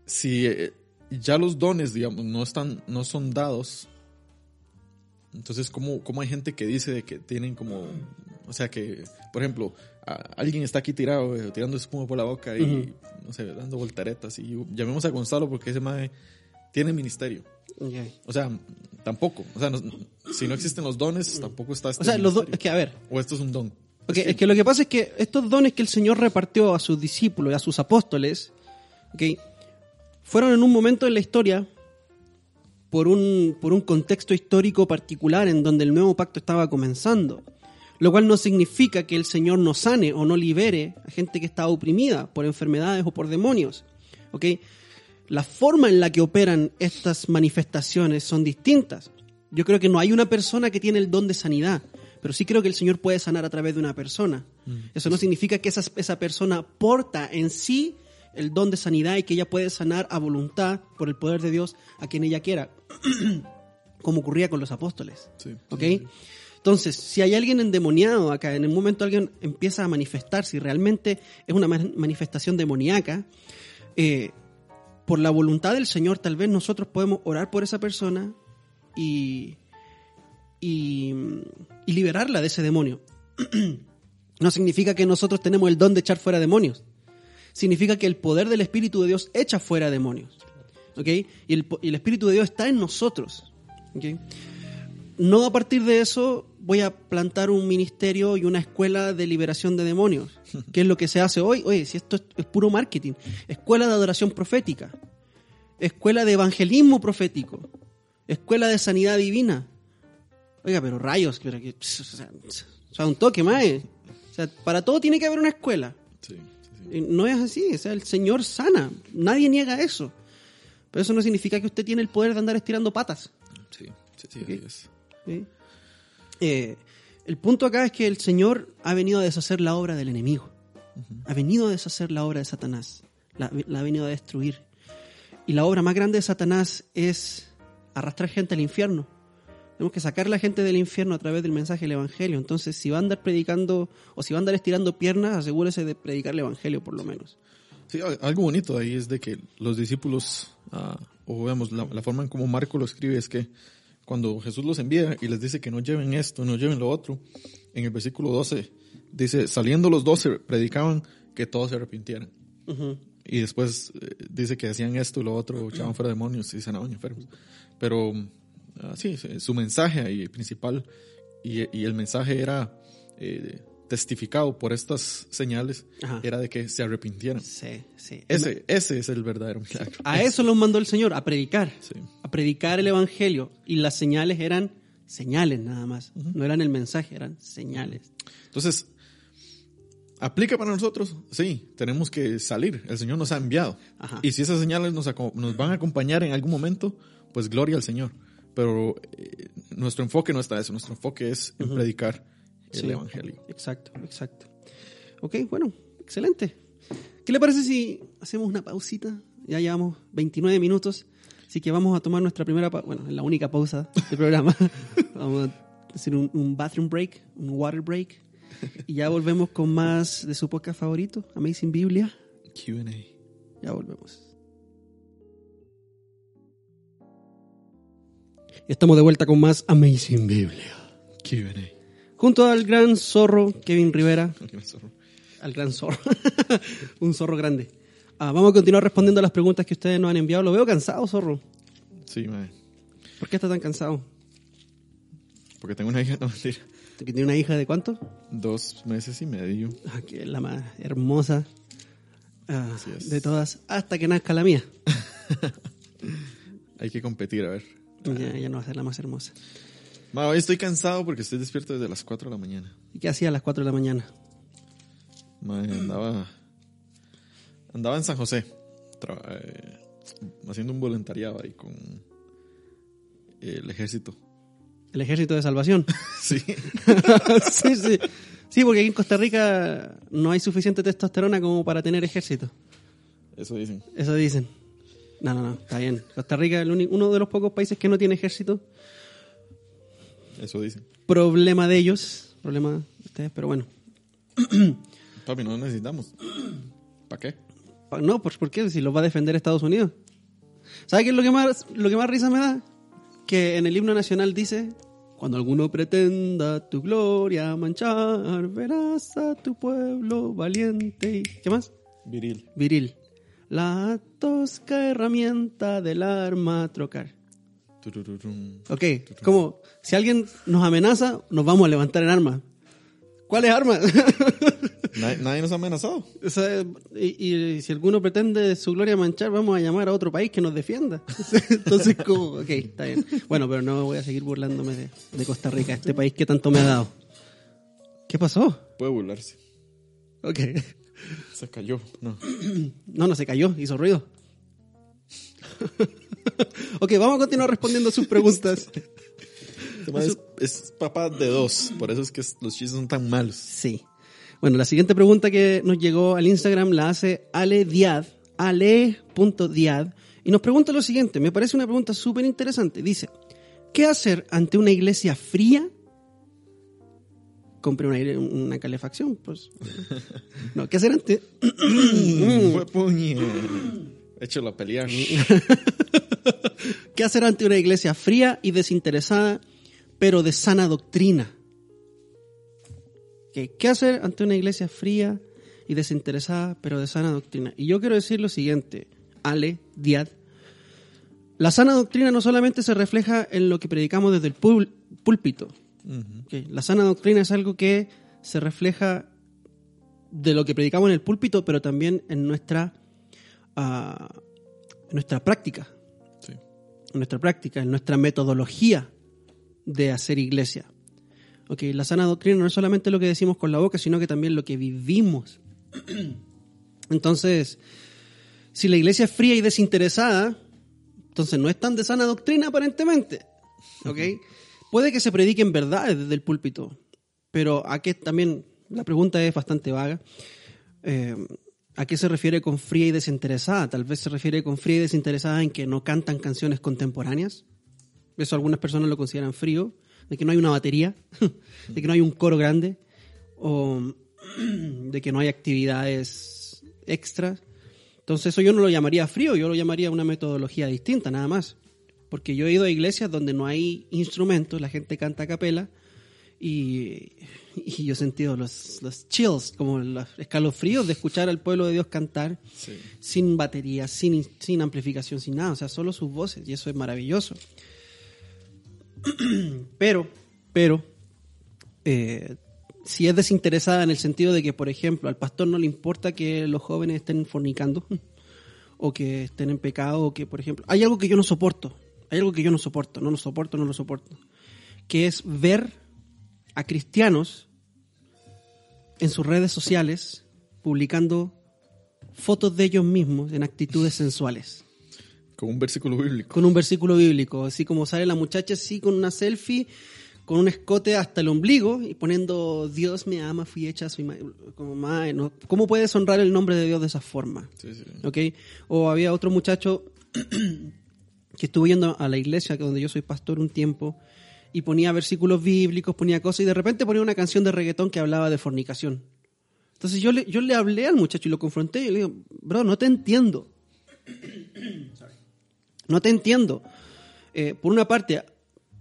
Si eh, ya los dones, digamos, no están, no son dados, entonces cómo, cómo hay gente que dice de que tienen como, o sea que, por ejemplo, a- alguien está aquí tirado, eh, tirando espuma por la boca y, Ujú. no sé, dando volteretas y llamemos a Gonzalo porque ese mae tiene ministerio. O sea, tampoco. O sea, no- si no existen los dones, tampoco está este O sea, los dos, ministerio. es que a ver, O esto es un don. Es que lo que pasa es que estos dones que el Señor repartió a sus discípulos y a sus apóstoles, ok, fueron en un momento en la historia por un, por un contexto histórico particular en donde el nuevo pacto estaba comenzando. Lo cual no significa que el Señor no sane o no libere a gente que está oprimida por enfermedades o por demonios. ¿ok? La forma en la que operan estas manifestaciones son distintas. Yo creo que no hay una persona que tiene el don de sanidad, pero sí creo que el Señor puede sanar a través de una persona. Eso no significa que esa, esa persona porta en sí el don de sanidad y que ella puede sanar a voluntad por el poder de Dios a quien ella quiera, como ocurría con los apóstoles. Sí. ¿Ok? Entonces, si hay alguien endemoniado acá, en el momento alguien empieza a manifestar, si realmente es una man- manifestación demoníaca, eh, por la voluntad del Señor, tal vez nosotros podemos orar por esa persona y, y, y liberarla de ese demonio. no significa que nosotros tenemos el don de echar fuera demonios. Significa que el poder del Espíritu de Dios echa fuera demonios. ¿Ok? Y el, po- y el Espíritu de Dios está en nosotros. No a partir de eso voy a plantar un ministerio y una escuela de liberación de demonios, que es lo que se hace hoy. Oye, si esto es, es puro marketing. Escuela de adoración profética. Escuela de evangelismo profético. Escuela de sanidad divina. Oiga, pero rayos, pero que, o sea, un toque más. O sea, para todo tiene que haber una escuela. Sí, sí, sí. No es así, o sea, el Señor sana, nadie niega eso. Pero eso no significa que usted tiene el poder de andar estirando patas. Sí, sí, sí, así es. Eh, el punto acá es que el Señor ha venido a deshacer la obra del enemigo. Ha venido a deshacer la obra de Satanás. La, la ha venido a destruir. Y la obra más grande de Satanás es arrastrar gente al infierno. Tenemos que sacar a la gente del infierno a través del mensaje del Evangelio. Entonces, si va a andar predicando o si va a andar estirando piernas, asegúrese de predicar el Evangelio por lo menos. Sí, algo bonito ahí es de que los discípulos, ah, o veamos, la, la forma en como Marco lo escribe es que cuando Jesús los envía y les dice que no lleven esto, no lleven lo otro, en el versículo 12 dice, saliendo los doce predicaban que todos se arrepintieran. Ujú. Y después eh, dice que hacían esto y lo otro, echaban fuera demonios y sanaban enfermos. Pero ah, sí, sí, su mensaje ahí principal y, y el mensaje era eh, testificado por estas señales, Ajá. era de que se arrepintieran. Sí, sí. Ese, ese es el verdadero milagro. A eso los mandó el Señor, a predicar. Sí. A predicar el Evangelio. Y las señales eran señales nada más. No eran el mensaje, eran señales. Entonces, ¿aplica para nosotros? Sí, tenemos que salir. El Señor nos ha enviado. Ajá. Y si esas señales nos van a acompañar en algún momento, pues gloria al Señor. Pero eh, nuestro enfoque no está eso. Nuestro enfoque es en predicar el Sí. Evangelio. Exacto, exacto. Ok, bueno, excelente. ¿Qué le parece si hacemos una pausita? Ya llevamos 29 minutos, así que vamos a tomar nuestra primera, bueno, la única pausa del programa. vamos a hacer un, un bathroom break, un water break, y ya volvemos con más de su podcast favorito, Amazing Biblia. QA. Ya volvemos. Estamos de vuelta con más Amazing Biblia. QA. Junto al gran zorro Kevin Rivera, zorro. al gran zorro. un zorro grande. Ah, vamos a continuar respondiendo a las preguntas que ustedes nos han enviado. Lo veo cansado, zorro. Sí, mae. ¿Por qué está tan cansado? Porque tengo una hija, no mentira. ¿Que tiene una hija de cuánto? Dos meses y medio. Ah, que es la más hermosa ah, de todas, hasta que nazca la mía. Hay que competir, a ver. Ya, ella no va a ser la más hermosa. Ma, hoy estoy cansado porque estoy despierto desde las 4 de la mañana. ¿Y qué hacía a las 4 de la mañana? Ma, andaba, andaba en San José, eh, haciendo un voluntariado ahí con el ejército. El ejército de salvación. Sí. sí, sí. Sí, porque aquí en Costa Rica no hay suficiente testosterona como para tener ejército. Eso dicen. Eso dicen. No, no, no, está bien. Costa Rica es el uno de los pocos países que no tiene ejército. Eso dicen. Problema de ellos, problema de ustedes, pero bueno. Papi, no necesitamos. ¿Para qué? Pa- No, pues ¿por qué? Si los va a defender Estados Unidos. ¿Sabe qué es lo que más, lo que más risa me da? Que en el himno nacional dice, cuando alguno pretenda tu gloria manchar, verás a tu pueblo valiente y... ¿Qué más? Viril. Viril. La tosca herramienta del arma trocar. Ok, como si alguien nos amenaza, nos vamos a levantar en armas. ¿Cuáles armas? Nadie, nadie nos ha amenazado. O sea, y, y si alguno pretende su gloria manchar, vamos a llamar a otro país que nos defienda. Entonces, como, ok, está bien. Bueno, pero no voy a seguir burlándome de, de Costa Rica, este país que tanto me ha dado. ¿Qué pasó? Puede burlarse. Ok. Se cayó. No. No, no se cayó, hizo ruido. ok, vamos a continuar respondiendo sus preguntas. Este Es, es papá de dos. Por eso es que los chistes son tan malos. Sí. Bueno, la siguiente pregunta que nos llegó al Instagram la hace Ale Diad, ale.diad, y nos pregunta lo siguiente, me parece una pregunta súper interesante. Dice, ¿qué hacer ante una iglesia fría? Compre una, aire- una calefacción, pues. No, ¿qué hacer ante... Fue puñe. Échalo a pelear. ¿Qué hacer ante una iglesia fría y desinteresada, pero de sana doctrina? Ok, ¿Qué hacer ante una iglesia fría y desinteresada, pero de sana doctrina? Y yo quiero decir lo siguiente, Ale, Diad. La sana doctrina no solamente se refleja en lo que predicamos desde el pul- púlpito. Ujú. Ok, La sana doctrina es algo que se refleja de lo que predicamos en el púlpito, pero también en nuestra, ah, en nuestra práctica Sí. en nuestra práctica, en nuestra metodología de hacer iglesia. Ok, la sana doctrina no es solamente lo que decimos con la boca, sino que también lo que vivimos. Entonces, si la iglesia es fría y desinteresada, entonces no es tan de sana doctrina aparentemente. ¿Ok? Puede que se prediquen verdades desde el púlpito, pero a qué también, la pregunta es bastante vaga. Eh, ¿A qué se refiere con fría y desinteresada? Tal vez se refiere con fría y desinteresada en que no cantan canciones contemporáneas. Eso algunas personas lo consideran frío, de que no hay una batería, de que no hay un coro grande, o de que no hay actividades extras. Entonces eso yo no lo llamaría frío, yo lo llamaría una metodología distinta, nada más. Porque yo he ido a iglesias donde no hay instrumentos, la gente canta a capela, y, y yo he sentido los, los chills, como los escalofríos de escuchar al pueblo de Dios cantar Sí. sin batería, sin, sin amplificación, sin nada, o sea, solo sus voces, y eso es maravilloso. Pero, pero, eh, si es desinteresada en el sentido de que, por ejemplo, al pastor no le importa que los jóvenes estén fornicando, o que estén en pecado, o que, por ejemplo, hay algo que yo no soporto, hay algo que yo no soporto, no lo soporto, no lo soporto, que es ver a cristianos en sus redes sociales publicando fotos de ellos mismos en actitudes sensuales Con un versículo bíblico. con un versículo bíblico, así como sale la muchacha así con una selfie, con un escote hasta el ombligo y poniendo Dios me ama, fui hecha a su imagen. ¿Cómo puedes honrar el nombre de Dios de esa forma? Sí, sí. ¿Ok? O había otro muchacho que estuvo yendo a la iglesia donde yo soy pastor un tiempo y ponía versículos bíblicos, ponía cosas y de repente ponía una canción de reggaetón que hablaba de fornicación. Entonces yo le, yo le hablé al muchacho y lo confronté y le digo, bro, no te entiendo. No te entiendo. Eh, por una parte,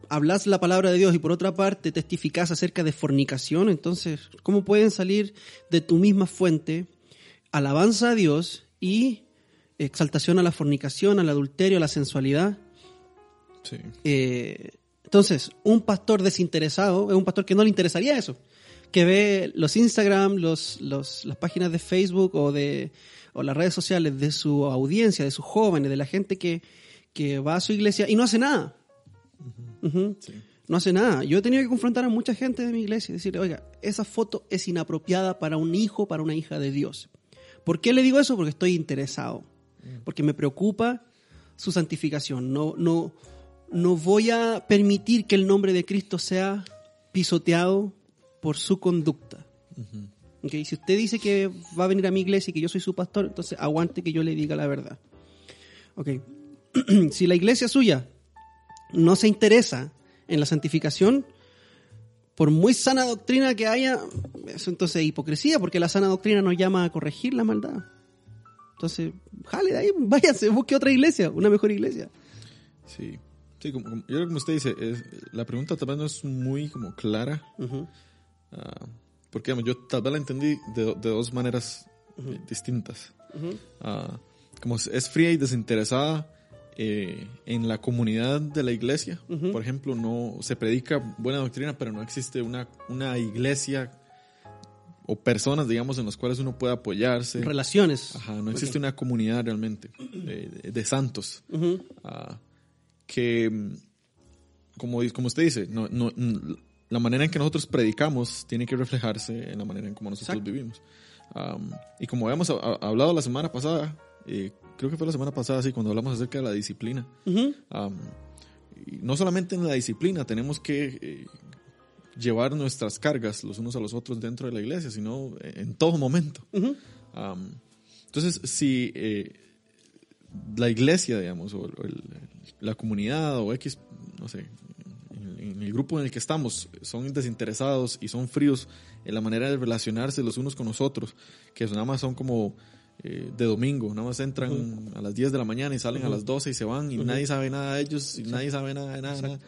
hablas la palabra de Dios y por otra parte testificas acerca de fornicación. Entonces, ¿cómo pueden salir de tu misma fuente alabanza a Dios y exaltación a la fornicación, al adulterio, a la sensualidad? Sí. Eh, entonces, un pastor desinteresado es un pastor que no le interesaría eso. Que ve los Instagram, los, los- las páginas de Facebook o, de, o las redes sociales de su audiencia, de sus jóvenes, de la gente que, que va a su iglesia y no hace nada. Sí. no hace nada. Yo he tenido que confrontar a mucha gente de mi iglesia y decirle, oiga, esa foto es inapropiada para un hijo, para una hija de Dios. ¿Por qué le digo eso? Porque estoy interesado. Porque me preocupa su santificación. No, no, no voy a permitir que el nombre de Cristo sea pisoteado por su conducta. Ok, Si usted dice que va a venir a mi iglesia y que yo soy su pastor, entonces aguante que yo le diga la verdad. Ok. si la iglesia suya no se interesa en la santificación, por muy sana doctrina que haya, eso entonces es hipocresía, porque la sana doctrina nos llama a corregir la maldad. Entonces, jale de ahí, váyase, busque otra iglesia, una mejor iglesia. Sí. Sí, como, como- yo creo que como usted dice, es- la pregunta tal vez no es muy como clara, Ujú, ah, porque digamos, yo tal vez la entendí de, de dos maneras eh, distintas. ujú, Ah, como es- fría y desinteresada eh, en la comunidad de la iglesia. Por ejemplo, no se predica buena doctrina, pero no existe una, una iglesia o personas, digamos, en las cuales uno puede apoyarse. Relaciones. Ajá, no existe una comunidad realmente de, de- de santos. Ujú, ah, que, mm, como, di- como usted dice, no, no, la manera en que nosotros predicamos tiene que reflejarse en la manera en cómo nosotros Exacto. vivimos. Y como habíamos a- a- hablado la semana pasada, eh, creo que fue la semana pasada, sí, cuando hablamos acerca de la disciplina. y no solamente en la disciplina tenemos que eh, llevar nuestras cargas los unos a los otros dentro de la iglesia, sino en todo momento. ujú. Am, entonces, si eh, la iglesia, digamos, o el- la comunidad o X, no sé, en, en el grupo en el que estamos, son desinteresados y son fríos en la manera de relacionarse los unos con los otros, que nada más son como eh, de domingo, nada más entran a las 10 de la mañana y salen a las 12 y se van y nadie sabe nada de ellos y nadie sabe nada de nada. nada.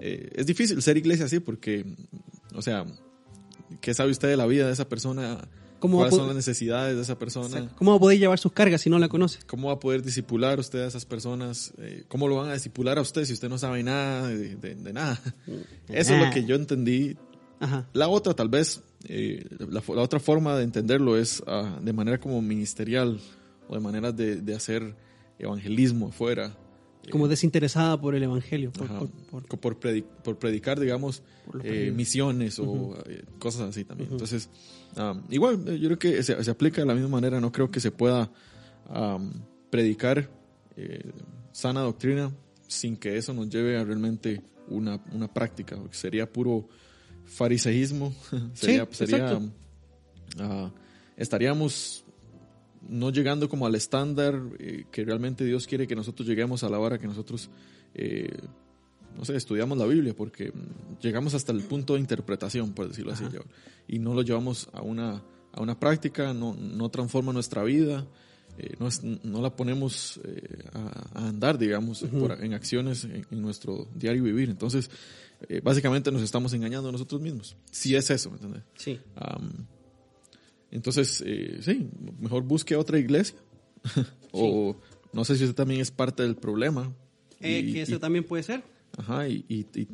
Eh, es difícil ser iglesia así porque, o sea, ¿qué sabe usted de la vida de esa persona? ¿Cómo ¿Cuáles son las necesidades de esa persona? Exacto. ¿Cómo va a poder llevar sus cargas si no la conoce? ¿Cómo va a poder disipular usted a esas personas? Eh, ¿Cómo lo van a disipular a usted si usted no sabe nada de, de- de nada? Eso es lo que yo entendí. Ajá. La otra, tal vez, eh, la, la otra forma de entenderlo es ah, de manera como ministerial o de manera de, de hacer evangelismo afuera. Como desinteresada por el evangelio. por- por- predicar, digamos, eh, misiones o eh, cosas así también. Entonces, um, igual, eh, yo creo que se, se aplica de la misma manera. No creo que se pueda um, predicar eh, sana doctrina sin que eso nos lleve a realmente una, una práctica. Sería puro fariseísmo. sería, Sí, sería, ah, estaríamos no llegando como al estándar eh, que realmente Dios quiere que nosotros lleguemos a la hora que nosotros, eh, no sé, estudiamos la Biblia, porque mm, llegamos hasta el punto de interpretación, por decirlo así, y no lo llevamos a una, a una práctica, no, no transforma nuestra vida, eh, no, es- no la ponemos a, a andar, digamos, por- en acciones en, en nuestro diario vivir. Entonces, básicamente nos estamos engañando a nosotros mismos. Si es eso, ¿me entiendes? Sí. Entonces, eh, sí, mejor busque otra iglesia. o no sé si usted también es parte del problema. Eh, Y- que eso y- también puede ser. Ajá, y, y-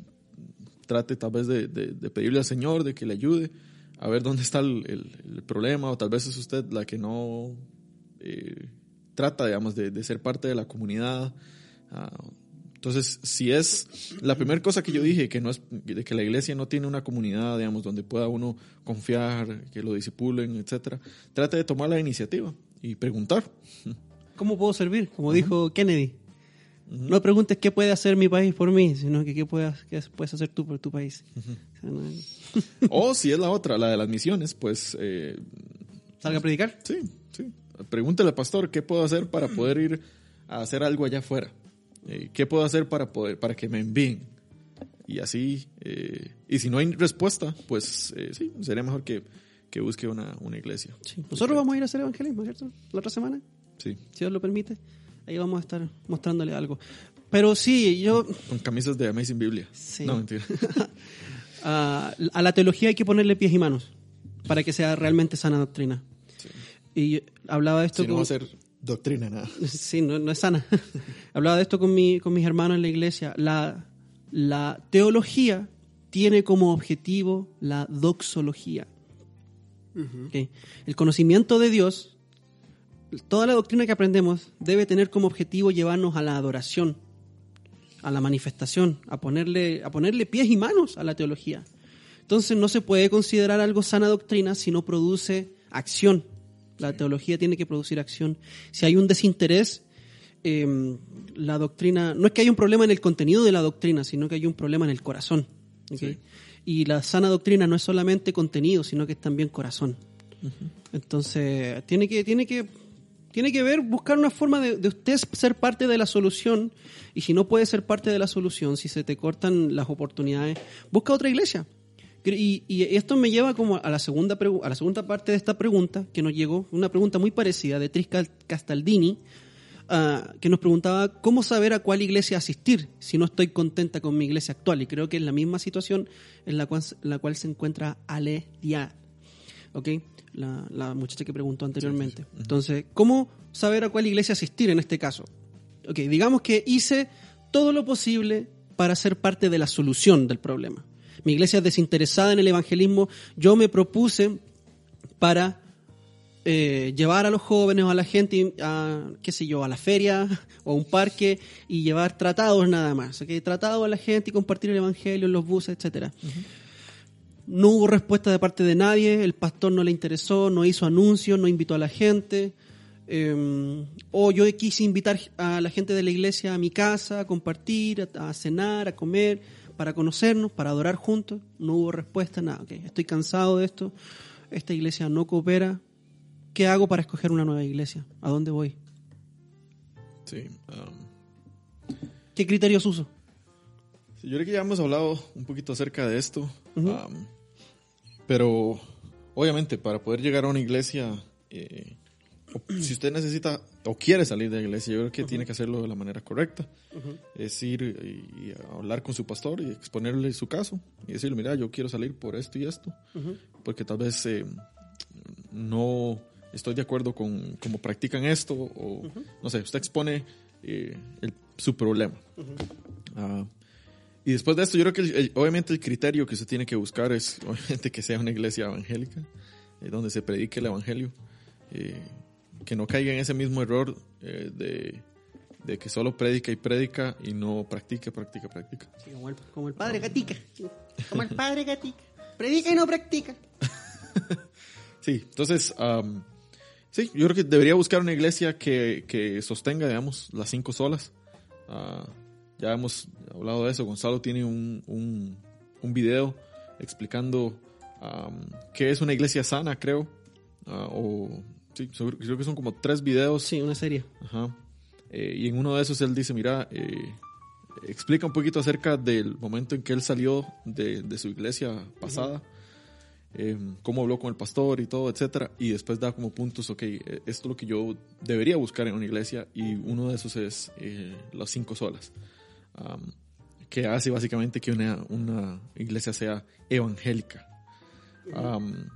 trate tal vez de, de- de pedirle al Señor de que le ayude a ver dónde está el, el- el problema, o tal vez es usted la que no eh, trata, digamos, de, de ser parte de la comunidad. Ah, entonces, si es la primera cosa que yo dije, que no es de que la iglesia no tiene una comunidad, digamos, donde pueda uno confiar, que lo disipulen, etcétera, trate de tomar la iniciativa y preguntar. ¿Cómo puedo servir? Como dijo Kennedy. No preguntes qué puede hacer mi país por mí, sino que qué puedes, qué puedes hacer tú por tu país. O sea, no- o si es la otra, la de las misiones, pues eh, Salga a predicar. Sí, sí. Pregúntele al pastor qué puedo hacer para poder ir a hacer algo allá afuera. Eh, ¿Qué puedo hacer para poder, para que me envíen? Y así, eh, y si no hay respuesta, pues eh, sí, sería mejor que, que busque una, una iglesia. Sí. Nosotros vamos a ir a hacer evangelismo, ¿cierto? La otra semana, Sí, si Dios lo permite. Ahí vamos a estar mostrándole algo. Pero sí, yo con camisas de Amazing Biblia. Sí. No, mentira. a, a la teología hay que ponerle pies y manos para que sea realmente sana doctrina. Y yo hablaba de esto si no con- va a ser doctrina, nada. Sí, no, no es sana. Hablaba de esto con, mi, con mis hermanos en la iglesia. La, la teología tiene como objetivo la doxología. Ok. El conocimiento de Dios, toda la doctrina que aprendemos debe tener como objetivo llevarnos a la adoración. a la manifestación, a ponerle, a ponerle pies y manos a la teología. Entonces no se puede considerar algo sana doctrina si no produce acción. La teología tiene que producir acción. Si hay un desinterés, eh, la doctrina, no es que haya un problema en el contenido de la doctrina, sino que hay un problema en el corazón. Y la sana doctrina no es solamente contenido, sino que es también corazón. Entonces, tiene que, tiene que, tiene que ver, buscar una forma de, de usted ser parte de la solución. Y si no puede ser parte de la solución, si se te cortan las oportunidades, busca otra iglesia. Y, y esto me lleva como a la segunda a la segunda parte de esta pregunta que nos llegó, una pregunta muy parecida de Tris Castaldini, ah, que nos preguntaba cómo saber a cuál iglesia asistir si no estoy contenta con mi iglesia actual. Y creo que es la misma situación en la cual, en la cual se encuentra Ale Diaz. ¿ok? La, la muchacha que preguntó anteriormente. Entonces, ¿cómo saber a cuál iglesia asistir en este caso? Ok, digamos que hice todo lo posible para ser parte de la solución del problema. Mi iglesia es desinteresada en el evangelismo. Yo me propuse para eh, llevar a los jóvenes o a la gente a, qué sé yo, a la feria o a un parque y llevar tratados nada más. Tratados a la gente y compartir el evangelio en los buses, etcétera. No hubo respuesta de parte de nadie, el pastor no le interesó, no hizo anuncios, no invitó a la gente. eh, o yo quise invitar a la gente de la iglesia a mi casa a compartir, a cenar, a comer, para conocernos, para adorar juntos. No hubo respuesta, nada. ok, Estoy cansado de esto. Esta iglesia no coopera. ¿Qué hago para escoger una nueva iglesia? ¿A dónde voy? Sí. um, ¿Qué criterios uso? Sí, Yo creo que ya hemos hablado un poquito acerca de esto, um, pero obviamente para poder llegar a una iglesia, eh, si usted necesita o quiere salir de la iglesia, yo creo que tiene que hacerlo de la manera correcta. Es ir y, y hablar con su pastor y exponerle su caso y decirle, mira, yo quiero salir por esto y esto, porque tal vez eh, no estoy de acuerdo con cómo practican esto o no sé, usted expone eh, el- su problema. Ah, y después de esto, yo creo que el- el- obviamente el criterio que se tiene que buscar es obviamente que sea una iglesia evangélica, eh, donde se predique el evangelio, eh, que no caiga en ese mismo error eh, de, de que solo predica y predica y no practica, practica, practica. Sí, como, el, como el padre Gatica. Como el padre Gatica. Predica y no practica. Sí, entonces, am, sí, yo creo que debería buscar una iglesia que, que sostenga, digamos, las cinco solas. Ah, ya hemos hablado de eso. Gonzalo tiene un, un, un video explicando am, qué es una iglesia sana, creo. Ah, o, sí, seguro- creo que son como tres videos. Sí, una serie. Ajá. Eh, y en uno de esos él dice, mira, eh, explica un poquito acerca del momento en que él salió de, de su iglesia pasada, eh, cómo habló con el pastor y todo, etcétera, y después da como puntos, ok, eh, esto es lo que yo debería buscar en una iglesia, y uno de esos es eh, las cinco solas, am, que hace básicamente que una, una iglesia sea evangélica. Am,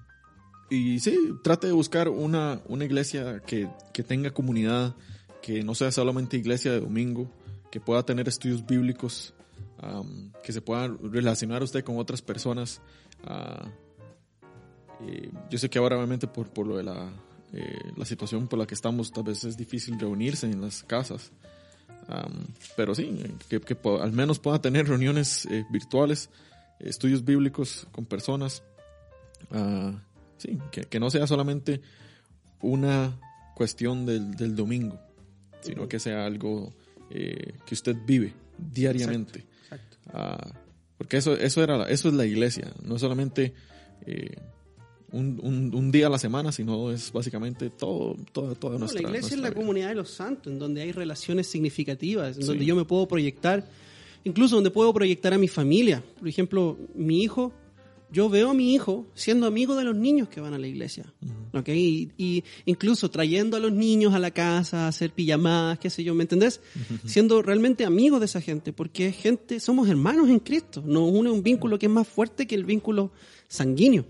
y sí, trate de buscar una, una iglesia que, que tenga comunidad, que no sea solamente iglesia de domingo, que pueda tener estudios bíblicos, am, que se pueda relacionar usted con otras personas. ah, eh, yo sé que ahora obviamente por, por lo de la, eh, la situación por la que estamos, tal vez es difícil reunirse en las casas. Am, pero sí, que, que al menos pueda tener reuniones eh, virtuales, estudios bíblicos con personas. Ah, sí, que, que no sea solamente una cuestión del, del domingo, sino que sea algo eh, que usted vive diariamente. Exacto. Ah, porque eso, eso, era, la- eso es la iglesia, no es solamente eh, un, un- un día a la semana, sino es básicamente todo, toda, toda No, nuestra la iglesia es la vida. comunidad de los santos, en donde hay relaciones significativas, en Sí. donde yo me puedo proyectar, incluso donde puedo proyectar a mi familia. Por ejemplo, mi hijo, yo veo a mi hijo siendo amigo de los niños que van a la iglesia. ¿ok? Y, y incluso trayendo a los niños a la casa, a hacer pijamadas, qué sé yo, ¿me entendés? Siendo realmente amigo de esa gente, porque es gente, somos hermanos en Cristo. Nos une un vínculo que es más fuerte que el vínculo sanguíneo.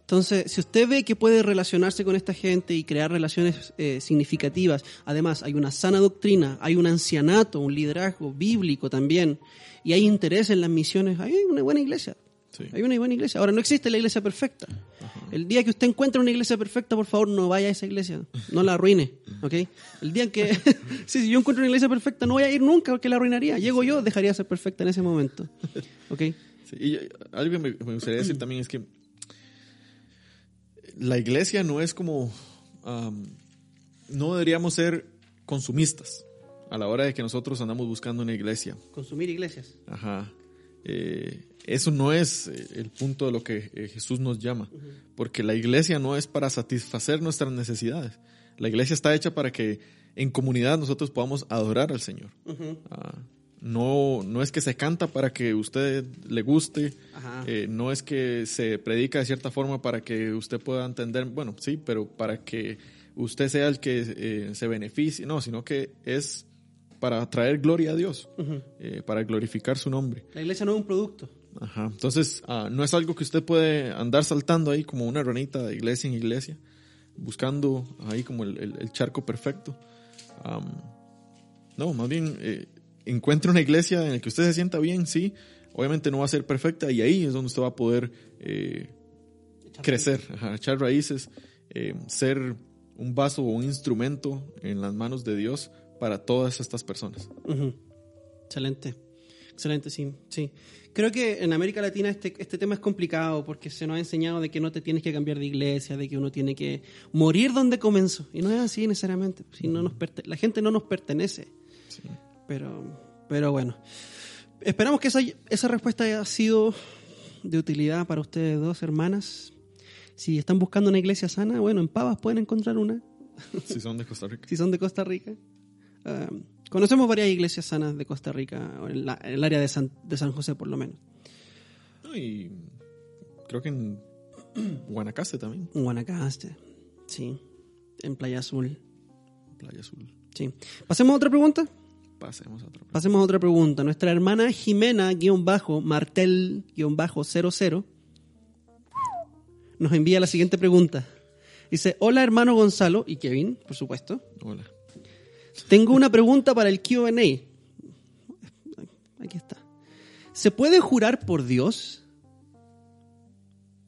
Entonces, si usted ve que puede relacionarse con esta gente y crear relaciones eh, significativas, además hay una sana doctrina, hay un ancianato, un liderazgo bíblico también, y hay interés en las misiones, hay una buena iglesia. Sí. Hay una buena iglesia. Ahora, no existe la iglesia perfecta. El día que usted encuentre una iglesia perfecta, por favor, no vaya a esa iglesia. No la arruine. ¿Ok? El día en que, sí, si yo encuentro una iglesia perfecta, no voy a ir nunca porque la arruinaría. Llego yo, dejaría de ser perfecta en ese momento. ¿Ok? Sí, y algo que me, me gustaría decir también es que la iglesia no es como, no deberíamos ser consumistas a la hora de que nosotros andamos buscando una iglesia. Consumir iglesias. Ajá. Eh, eso no es eh, el punto de lo que eh, Jesús nos llama, porque la iglesia no es para satisfacer nuestras necesidades. La iglesia está hecha para que en comunidad nosotros podamos adorar al Señor. Ah, no, no es que se canta para que usted le guste, eh, no es que se predica de cierta forma para que usted pueda entender, bueno, sí, pero para que usted sea el que eh, se beneficie, no, sino que es para traer gloria a Dios, eh, para glorificar su nombre. La iglesia no es un producto. Ajá. Entonces, ah, no es algo que usted puede andar saltando ahí como una ranita de iglesia en iglesia, buscando ahí como el, el- el charco perfecto. Am, no, más bien, eh, encuentre una iglesia en la que usted se sienta bien, sí. Obviamente no va a ser perfecta y ahí es donde usted va a poder eh, crecer, ajá, echar raíces, eh, ser un vaso o un instrumento en las manos de Dios para todas estas personas. Excelente. Excelente, sí, sí. Creo que en América Latina este, este tema es complicado porque se nos ha enseñado de que no te tienes que cambiar de iglesia, de que uno tiene que morir donde comenzó. Y no es así necesariamente. Si no nos la gente no nos pertenece. Sí. Pero, pero bueno. Esperamos que esa, esa respuesta haya sido de utilidad para ustedes dos, hermanas. Si están buscando una iglesia sana, bueno, en Pavas pueden encontrar una Si son de Costa Rica. si son de Costa Rica. Ah, conocemos varias iglesias sanas de Costa Rica, o en, la- en el área de San, de San José por lo menos. No, y creo que en Guanacaste también, En Guanacaste, sí. En Playa Azul, Playa Azul. sí. Pasemos a otra pregunta. Pasemos a otra. Pasemos a otra pregunta. Nuestra hermana Jimena-Martel-00 nos envía la siguiente pregunta. Dice, hola hermano Gonzalo y Kevin, por supuesto. Hola. Tengo una pregunta para el QA. Aquí está. ¿Se puede jurar por Dios?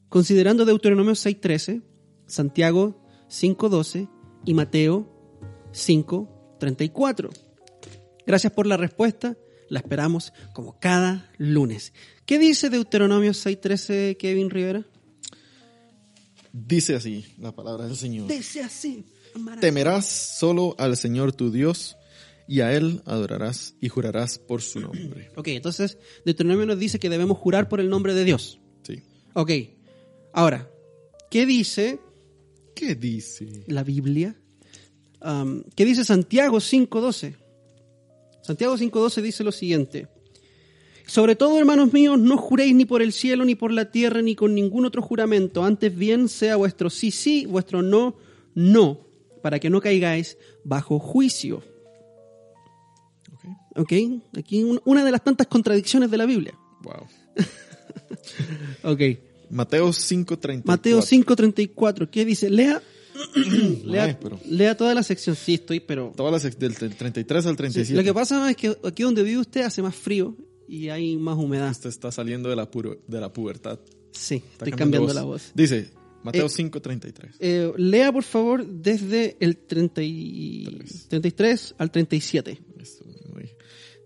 Considerando Deuteronomio 6.13, Santiago 5.12 y Mateo 5.34. Gracias por la respuesta. La esperamos como cada lunes. ¿Qué dice Deuteronomio 6.13, Kevin Rivera? Dice así la palabra del Señor. Dice así. Temerás solo al Señor tu Dios y a Él adorarás y jurarás por su nombre. Ok, entonces Deuteronomio nos dice que debemos jurar por el nombre de Dios. Sí. Ok, ahora, ¿qué dice ¿Qué dice? la Biblia? Um, ¿Qué dice Santiago 5.12? Santiago 5.12 dice lo siguiente. Sobre todo, hermanos míos, no juréis ni por el cielo, ni por la tierra, ni con ningún otro juramento. Antes bien sea vuestro sí, sí, vuestro no, no, para que no caigáis bajo juicio. Ok. ¿Ok? Aquí un- una de las tantas contradicciones de la Biblia. Wow. Ok. Mateo 5.34. Mateo 5.34, ¿qué dice? Lea, lea, Ay, pero- lea toda la sección. Sí, estoy, pero... Todas las ex- del del 33 al Sí, 37. lo que pasa es que aquí donde vive usted hace más frío y hay más humedad. Usted está saliendo de la, puro- de la pubertad. Sí, Está estoy cambiando voz. la voz. Dice Mateo Eh, 5.33. Eh, lea, por favor, desde el 30 y- 33 al 37. Esto, muy-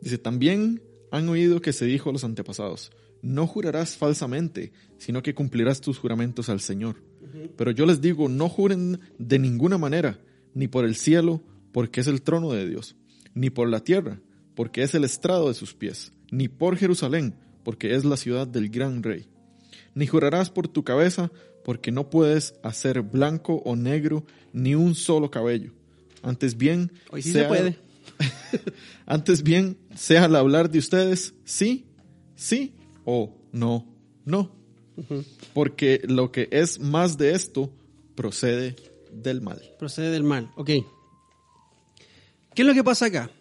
Dice, también han oído que se dijo a los antepasados, no jurarás falsamente, sino que cumplirás tus juramentos al Señor. Pero yo les digo, no juren de ninguna manera, ni por el cielo, porque es el trono de Dios, ni por la tierra, porque es el estrado de sus pies, ni por Jerusalén, porque es la ciudad del gran rey. Ni jurarás por tu cabeza, porque no puedes hacer blanco o negro ni un solo cabello. Antes bien, Hoy sí sea- se puede. antes bien, sea al hablar de ustedes sí, sí o no, no. Porque lo que es más de esto procede del mal. Procede del mal. Ok. ¿Qué es lo que pasa acá?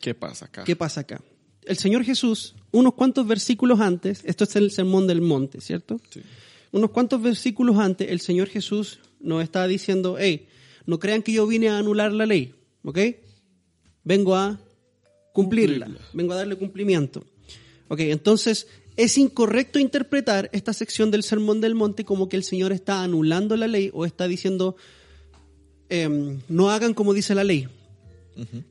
¿Qué pasa acá? ¿Qué pasa acá? El Señor Jesús, unos cuantos versículos antes, esto es el sermón del monte, ¿cierto? Sí. Unos cuantos versículos antes, el Señor Jesús nos está diciendo, hey, no crean que yo vine a anular la ley, ¿ok? Vengo a cumplirla, Cumplirla. vengo a darle cumplimiento. Ok, entonces es incorrecto interpretar esta sección del Sermón del Monte como que el Señor está anulando la ley o está diciendo, em, no hagan como dice la ley.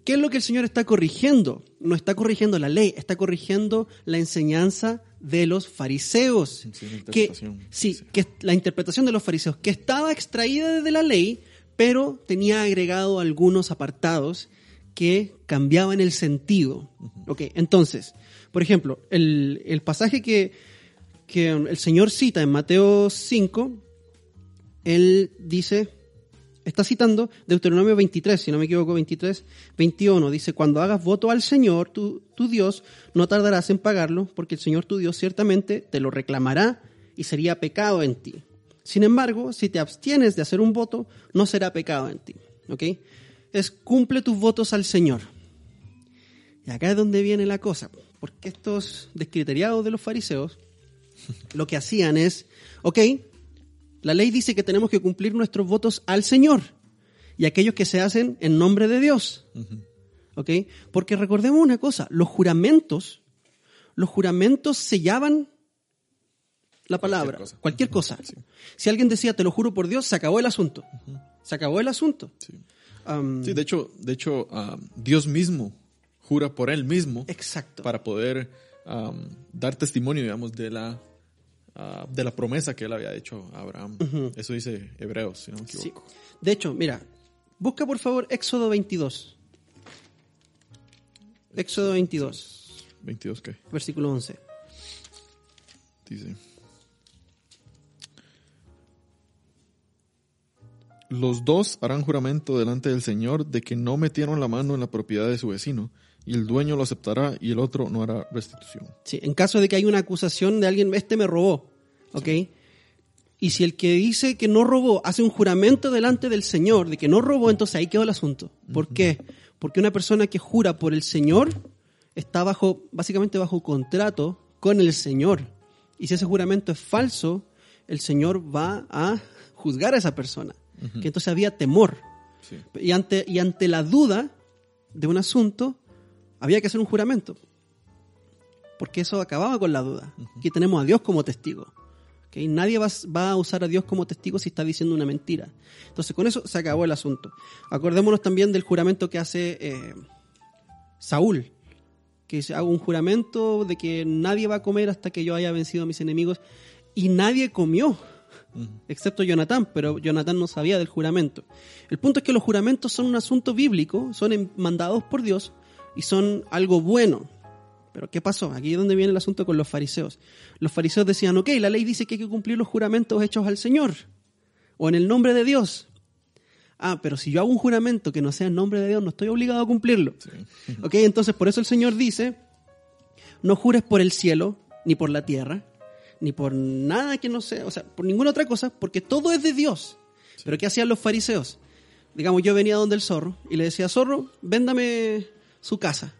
¿Qué es lo que el Señor está corrigiendo? No está corrigiendo la ley, está corrigiendo la enseñanza de los fariseos. Sí, la que, interpretación. sí, que la interpretación de los fariseos, que estaba extraída de la ley, pero tenía agregado algunos apartados que cambiaban el sentido. Ok, entonces, por ejemplo, el, el pasaje que, que el Señor cita en Mateo 5, él dice, está citando Deuteronomio 23, si no me equivoco, 23, 21. Dice, cuando hagas voto al Señor, tu, tu Dios, no tardarás en pagarlo, porque el Señor tu Dios ciertamente te lo reclamará y sería pecado en ti. Sin embargo, si te abstienes de hacer un voto, no será pecado en ti. ¿Ok? Es cumple tus votos al Señor. Y acá es donde viene la cosa. Porque estos descriteriados de los fariseos lo que hacían es, ok, la ley dice que tenemos que cumplir nuestros votos al Señor y aquellos que se hacen en nombre de Dios. ¿Ok? Porque recordemos una cosa, los juramentos, los juramentos sellaban la palabra, cosa. cualquier cosa. Sí. Si alguien decía, te lo juro por Dios, se acabó el asunto. Se acabó el asunto. Sí. Am, Sí, de hecho, de hecho ah, Dios mismo jura por él mismo exacto. para poder am, dar testimonio, digamos, de la, de la promesa que él había hecho a Abraham. Eso dice Hebreos, si no me Sí. equivoco. De hecho, mira, busca por favor Éxodo 22. Éxodo 22, 22, ¿qué? versículo 11. Dice. Los dos harán juramento delante del Señor de que no metieron la mano en la propiedad de su vecino, y el dueño lo aceptará y el otro no hará restitución. Sí, en caso de que hay una acusación de alguien, este me robó, ¿ok? Y si el que dice que no robó hace un juramento delante del Señor de que no robó, entonces ahí quedó el asunto. ¿Por qué? Porque una persona que jura por el Señor está bajo, básicamente bajo contrato con el Señor. Y si ese juramento es falso, el Señor va a juzgar a esa persona. Que entonces había temor. Sí. Y ante, y ante la duda de un asunto, había que hacer un juramento. Porque eso acababa con la duda. Aquí tenemos a Dios como testigo. ¿ok? Nadie va, a- va a usar a Dios como testigo si está diciendo una mentira. Entonces con eso se acabó el asunto. Acordémonos también del juramento que hace eh, Saúl. Que dice, hago un juramento de que nadie va a comer hasta que yo haya vencido a mis enemigos. Y nadie comió excepto Jonatán, pero Jonatán no sabía del juramento. El punto es que los juramentos son un asunto bíblico, son mandados por Dios y son algo bueno. Pero ¿qué pasó? Aquí es donde viene el asunto con los fariseos. Los fariseos decían, ok, la ley dice que hay que cumplir los juramentos hechos al Señor o en el nombre de Dios. Ah, pero si yo hago un juramento que no sea en nombre de Dios, no estoy obligado a cumplirlo. Ok, entonces por eso el Señor dice, no jures por el cielo, ni por la tierra, ni por nada que no sea, o sea, por ninguna otra cosa, porque todo es de Dios. Pero ¿qué hacían los fariseos? Digamos, yo venía donde el zorro y le decía, zorro, véndame su casa.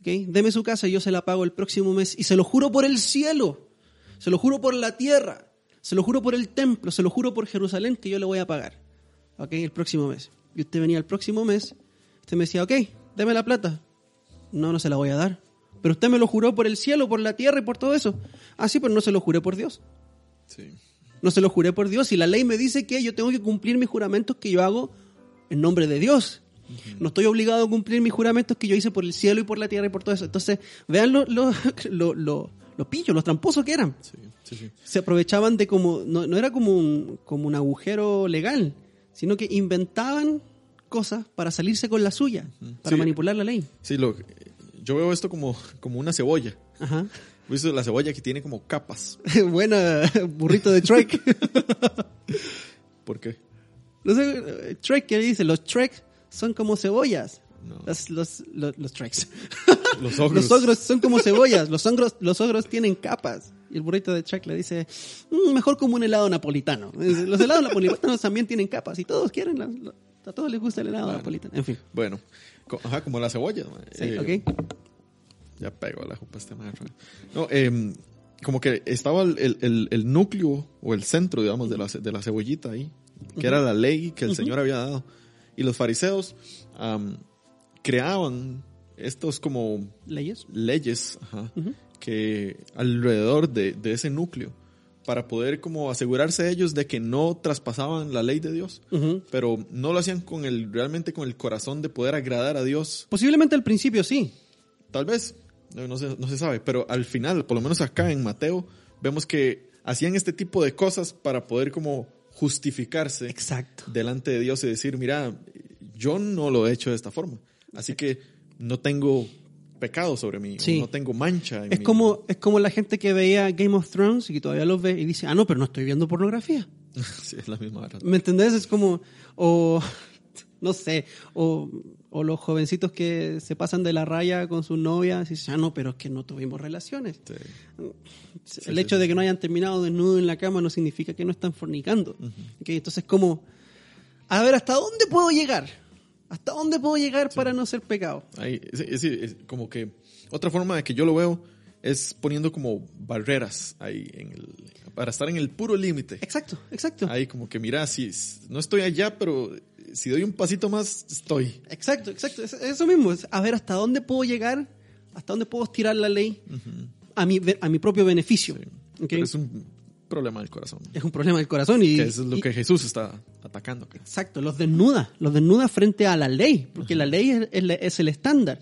¿Ok? Deme su casa y yo se la pago el próximo mes. Y se lo juro por el cielo, se lo juro por la tierra, se lo juro por el templo, se lo juro por Jerusalén que yo le voy a pagar. ¿Ok? El próximo mes. Y usted venía el próximo mes, usted me decía, ok, deme la plata. No, no se la voy a dar. Pero usted me lo juró por el cielo, por la tierra y por todo eso. Ah, sí, pero no se lo juré por Dios. Sí. No se lo juré por Dios. Y la ley me dice que yo tengo que cumplir mis juramentos que yo hago en nombre de Dios. No estoy obligado a cumplir mis juramentos que yo hice por el cielo y por la tierra y por todo eso. Entonces, vean lo, lo, lo, lo- los pillos, los tramposos que eran. Sí, sí, sí. Se aprovechaban de como, no, no era como un, como un agujero legal, sino que inventaban cosas para salirse con la suya, para manipular la ley. Sí, lo, yo veo esto como, como una cebolla. Ajá. ¿Viste la cebolla que tiene como capas? Buena, burrito de Trek. ¿Por qué? No sé, Trek, ¿qué dice? Los Trek son como cebollas. No. Los, los, los, los Treks. Los ogros. Los ogros son como cebollas. Los ogros, los ogros tienen capas. Y el burrito de Trek le dice, "Mm, mejor como un helado napolitano. Los helados napolitanos también tienen capas y todos quieren, la- la- a todos les gusta el helado napolitano. En fin. Bueno, ajá, como la cebolla. Sí, Eh, ok. Ya pego la jupa este maestro. No, em, como que estaba el, el- el- núcleo o el centro, digamos, de la, de la cebollita ahí, que era la ley que el Señor había dado. Y los fariseos am, creaban estos como ¿Leyes? leyes ajá, que alrededor de, de ese núcleo para poder como asegurarse ellos de que no traspasaban la ley de Dios, pero no lo hacían con el realmente con el corazón de poder agradar a Dios. Posiblemente al principio sí. Tal vez, no, no se, no se sabe, pero al final, por lo menos acá en Mateo, vemos que hacían este tipo de cosas para poder como justificarse Exacto. delante de Dios y decir, mira, yo no lo he hecho de esta forma, así que no tengo pecado sobre mí, Sí. no tengo mancha. En Es mí. como, es como la gente que veía Game of Thrones y que todavía los ve y dice, ah, no, pero no estoy viendo pornografía. Sí, es la misma verdad. ¿Me entendés? Es como, o, no sé, o, o los jovencitos que se pasan de la raya con sus novias y dicen, ah, no, pero es que no tuvimos relaciones. Sí. el sí, hecho sí. de que no hayan terminado desnudo en la cama no significa que no están fornicando. ¿Ok? Entonces, como, a ver, ¿hasta dónde puedo llegar? ¿Hasta dónde puedo llegar para no ser pecado? Ahí, sí, es como que otra forma de que yo lo veo es poniendo como barreras ahí en el, para estar en el puro límite. Exacto, exacto. Ahí como que mira, si no estoy allá, pero si doy un pasito más, estoy. Exacto, exacto. Es- Eso mismo. es a ver hasta dónde puedo llegar, hasta dónde puedo estirar la ley a, mi, a mi propio beneficio. Sí. Es un problema del corazón. Es un problema del corazón y, Que eso es lo y- que Jesús está atacando. exacto, los desnuda, los desnuda frente a la ley, porque la ley es, es la- es el estándar.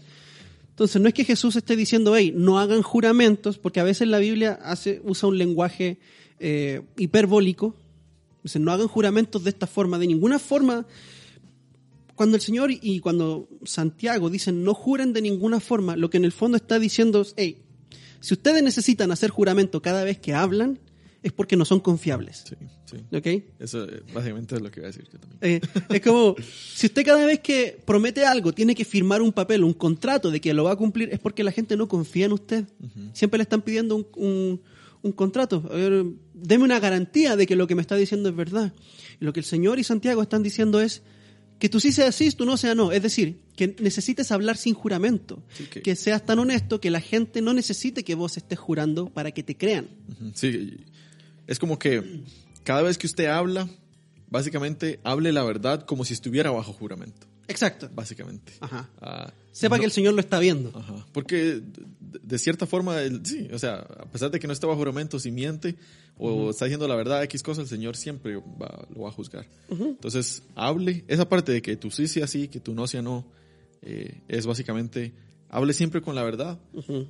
Entonces no es que Jesús esté diciendo, hey, no hagan juramentos, porque a veces la Biblia hace, usa un lenguaje eh, hiperbólico. Dice, no hagan juramentos de esta forma, de ninguna forma. Cuando el Señor y cuando Santiago dicen no juren de ninguna forma, lo que en el fondo está diciendo es, hey, si ustedes necesitan hacer juramento cada vez que hablan, es porque no son confiables. Sí, sí. ¿Ok? Eso eh, básicamente es lo que iba a decir yo también. Eh, es como, si usted cada vez que promete algo tiene que firmar un papel, un contrato de que lo va a cumplir, es porque la gente no confía en usted. Siempre le están pidiendo un, un- un contrato. A ver, deme una garantía de que lo que me está diciendo es verdad. Y lo que el Señor y Santiago están diciendo es que tú sí seas sí, tú no seas no. Es decir, que necesites hablar sin juramento. Que- seas tan honesto que la gente no necesite que vos estés jurando para que te crean. Sí, es como que cada vez que usted habla, básicamente hable la verdad como si estuviera bajo juramento. Exacto. Básicamente. Ajá. Ah, Sepa no- que el Señor lo está viendo. Ajá, porque de, de cierta forma, el- sí, o sea, a pesar de que no esté bajo juramento, si miente o está diciendo la verdad X cosa, el Señor siempre va- lo va a juzgar. Entonces, hable, esa parte de que tú sí sea sí, que tú no sea no, eh, es básicamente, hable siempre con la verdad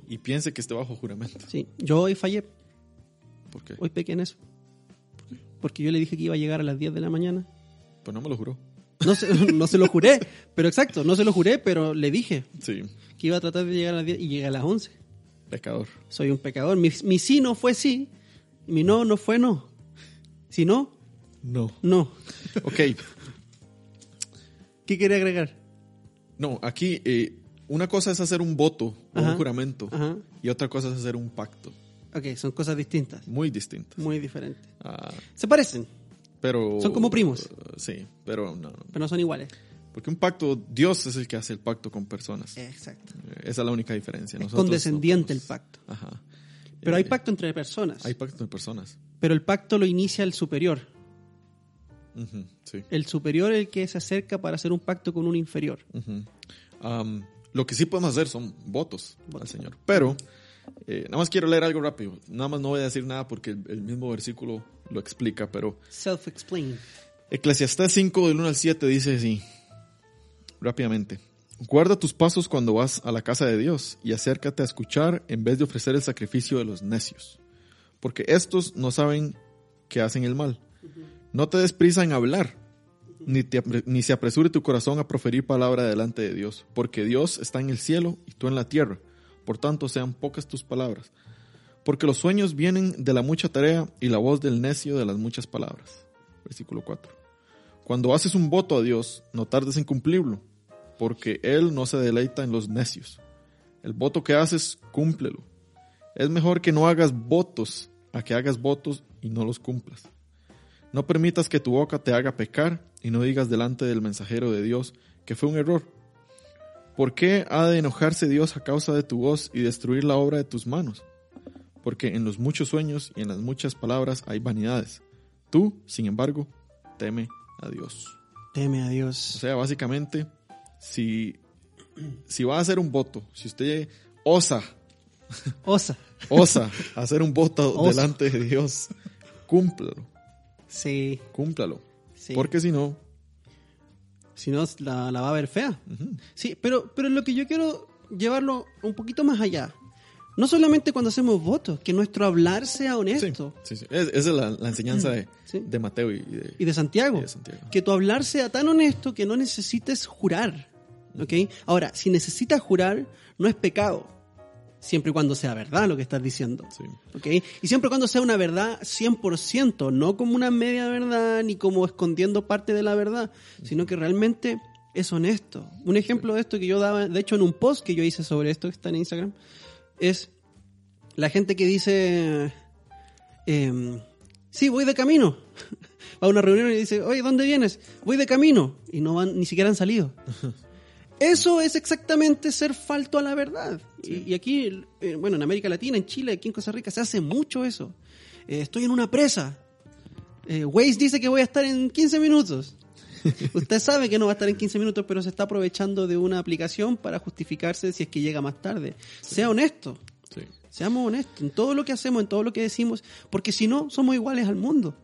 y piense que esté bajo juramento. Sí, yo hoy fallé. ¿Por qué? Hoy pequé en eso. Porque yo le dije que iba a llegar a las 10 de la mañana. Pues no me lo juró. No se, no se lo juré, pero exacto, no se lo juré, pero le dije Sí, que iba a tratar de llegar a las 10 y llegué a las 11. pecador. Soy un pecador. Mi, mi sí no fue sí, mi no no fue no. Si no, No. no. Ok, ¿Qué quiere agregar? no, aquí eh, una cosa es hacer un voto Ajá. un juramento Ajá. y otra cosa es hacer un pacto. Ok, son cosas distintas, Muy distintas. muy diferentes. Ah, Se parecen, pero... Son como primos. uh, sí, pero no, no. pero no son iguales. Porque un pacto, Dios es el que hace el pacto con personas. Exacto. Eh, Esa es la única diferencia. Es Nosotros condescendiente no el pacto. Ajá. Pero Eh, hay pacto entre personas. Hay pacto de personas. Pero el pacto lo inicia el superior. Sí. El superior es el que se acerca para hacer un pacto con un inferior. Am, lo que sí podemos hacer son votos al Señor. Pero, eh, nada más quiero leer algo rápido. Nada más no voy a decir nada porque el, el mismo versículo lo explica, pero Self-explain. Eclesiastés 5 del 1 al 7 dice así, rápidamente. Guarda tus pasos cuando vas a la casa de Dios y acércate a escuchar en vez de ofrecer el sacrificio de los necios, porque estos no saben que hacen el mal. No te des prisa en hablar, ni, te ni se apresure tu corazón a proferir palabra delante de Dios, porque Dios está en el cielo y tú en la tierra. Por tanto, sean pocas tus palabras. Porque los sueños vienen de la mucha tarea y la voz del necio de las muchas palabras. Versículo 4. Cuando haces un voto a Dios, no tardes en cumplirlo, porque Él no se deleita en los necios. El voto que haces, cúmplelo. Es mejor que no hagas votos a que hagas votos y no los cumplas. No permitas que tu boca te haga pecar y no digas delante del mensajero de Dios que fue un error. ¿Por qué ha de enojarse Dios a causa de tu voz y destruir la obra de tus manos? Porque en los muchos sueños y en las muchas palabras hay vanidades. Tú, sin embargo, teme a Dios. Teme a O Dios. sea, básicamente, si, si va a hacer un voto, si usted osa, Osa. osa hacer un voto delante de Dios, cúmplalo, Sí, cúmplalo. sí. Porque si no, Si no, la, la va a ver fea. Sí, pero, pero lo que yo quiero llevarlo un poquito más allá. No solamente cuando hacemos votos, que nuestro hablar sea honesto. sí, sí. Es- esa es la, la enseñanza de, de Mateo y de, Y de Santiago. y de Santiago. Que tu hablar sea tan honesto que no necesites jurar. ¿Ok? Ahora, si necesitas jurar, no es pecado. Siempre y cuando sea verdad lo que estás diciendo. Sí. ¿Ok? Y siempre y cuando sea una verdad 100%, no como una media verdad ni como escondiendo parte de la verdad, sino que realmente es honesto. Un ejemplo de esto que yo daba, de hecho en un post que yo hice sobre esto, que está en Instagram, es la gente que dice, em, sí, voy de camino. Va a una reunión y dice, oye, ¿dónde vienes? Voy de camino. Y no van, ni siquiera han salido. Eso es exactamente ser falto a la verdad. Y, y aquí, eh, bueno, en América Latina, en Chile, aquí en Costa Rica, se hace mucho eso. Eh, estoy en una presa. Eh, Waze dice que voy a estar en 15 minutos. Usted sabe que no va a estar en 15 minutos, pero se está aprovechando de una aplicación para justificarse si es que llega más tarde. Sea honesto. Sí. Seamos honestos en todo lo que hacemos, en todo lo que decimos, porque si no, somos iguales al mundo.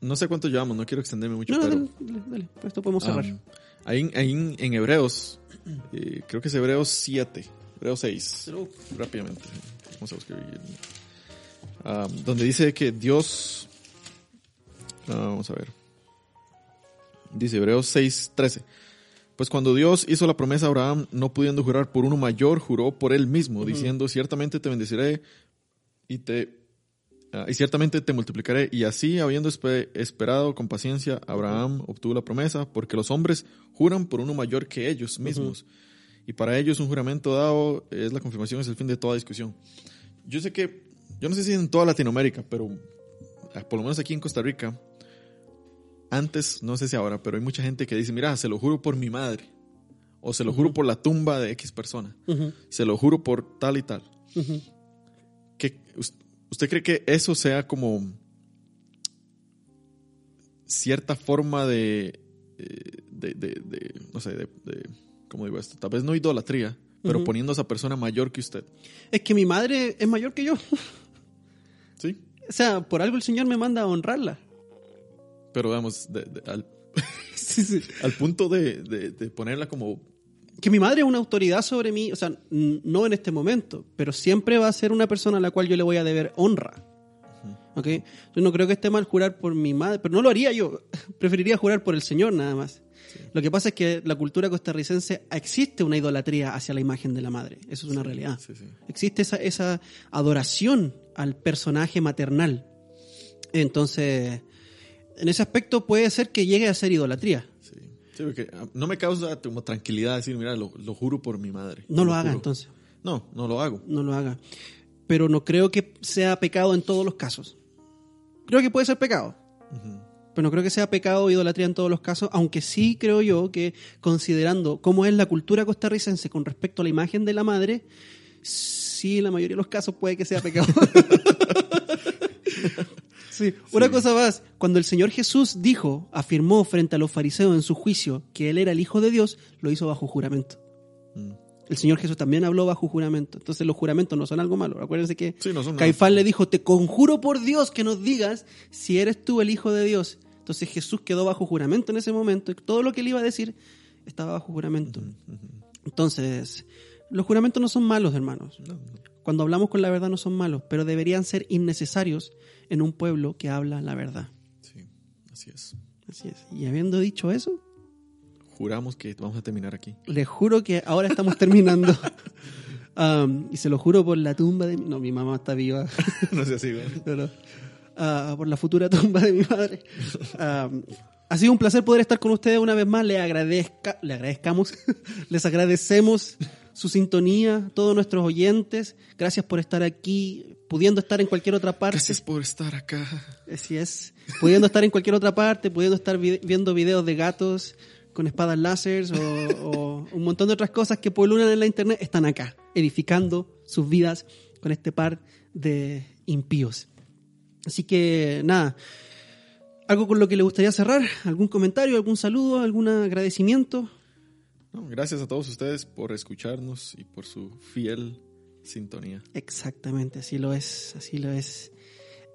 No sé cuánto llevamos, no quiero extenderme mucho, No, no, pero... dale, dale, dale, esto podemos cerrar. Um, ahí, en- ahí en, en Hebreos, eh, creo que es Hebreos 7, Hebreos 6, rápidamente. Vamos a buscar. Um, donde dice que Dios. ah, vamos a ver. Dice Hebreos 6, 13. Pues cuando Dios hizo la promesa a Abraham, no pudiendo jurar por uno mayor, juró por él mismo, diciendo: Ciertamente te bendeciré y te y ciertamente te multiplicaré. Y así, habiendo espe- esperado con paciencia, Abraham obtuvo la promesa, porque los hombres juran por uno mayor que ellos mismos. Y para ellos un juramento dado es la confirmación, es el fin de toda discusión. Yo sé que, yo no sé si en toda Latinoamérica, pero ah, por lo menos aquí en Costa Rica, antes, no sé si ahora, pero hay mucha gente que dice, mira, se lo juro por mi madre. O se lo juro por la tumba de X persona. Se lo juro por tal y tal. ujú. ¿Qué- us- ¿Usted cree que eso sea como cierta forma de, eh, de, de- de- no sé, de, ¿cómo digo esto? Tal vez no idolatría, pero poniendo a esa persona mayor que usted. Es que mi madre es mayor que yo. ¿Sí? O sea, por algo el Señor me manda a honrarla. Pero vamos, al, Sí, sí. al punto de ponerla como... Que mi madre es una autoridad sobre mí, o sea, no en este momento, pero siempre va a ser una persona a la cual yo le voy a deber honra. ¿Ok? Yo no creo que esté mal jurar por mi madre, pero no lo haría yo. Preferiría jurar por el Señor nada más. Lo que pasa es que la cultura costarricense existe una idolatría hacia la imagen de la madre. Eso es una realidad. Sí. Existe esa, esa adoración al personaje maternal. Entonces, en ese aspecto puede ser que llegue a ser idolatría. Sí, porque ah, no me causa como tranquilidad decir, mira, lo, lo juro por mi madre. No lo haga juro. entonces. No, no lo hago. no lo haga. Pero no creo que sea pecado en todos los casos. Creo que puede ser pecado. Pero no creo que sea pecado o idolatría en todos los casos, aunque sí creo yo que considerando cómo es la cultura costarricense con respecto a la imagen de la madre, sí, en la mayoría de los casos puede que sea pecado. Sí. Una cosa más, cuando el Señor Jesús dijo, afirmó frente a los fariseos en su juicio que Él era el Hijo de Dios, lo hizo bajo juramento. Mm. El Señor Jesús también habló bajo juramento. Entonces los juramentos no son algo malo. Acuérdense que Sí, no nada. Caifás le dijo, te conjuro por Dios que nos digas si eres tú el Hijo de Dios. Entonces Jesús quedó bajo juramento en ese momento y todo lo que él iba a decir estaba bajo juramento. Entonces, los juramentos no son malos, hermanos. No, no. Cuando hablamos con la verdad no son malos, pero deberían ser innecesarios en un pueblo que habla la verdad. Sí, así es. Así es. Y habiendo dicho eso, Juramos que vamos a terminar aquí. les juro que ahora estamos terminando. Um, y se lo juro por la tumba de mi... No, mi mamá está viva. no sé así, güey. No, no. Ah, por la futura tumba de mi madre. Ah, ha sido un placer poder estar con ustedes una vez más. Le, agradezca, le agradezcamos, les agradecemos su sintonía, todos nuestros oyentes. Gracias por estar aquí, pudiendo estar en cualquier otra parte. Gracias por estar acá. Así es. Pudiendo estar en cualquier otra parte, pudiendo estar vi- viendo videos de gatos con espadas láser o, o un montón de otras cosas que polulan en la internet, están acá, edificando sus vidas con este par de impíos. Así que nada, algo con lo que le gustaría cerrar, algún comentario, algún saludo, algún agradecimiento. Gracias a todos ustedes por escucharnos y por su fiel sintonía. Exactamente, así lo es, así lo es.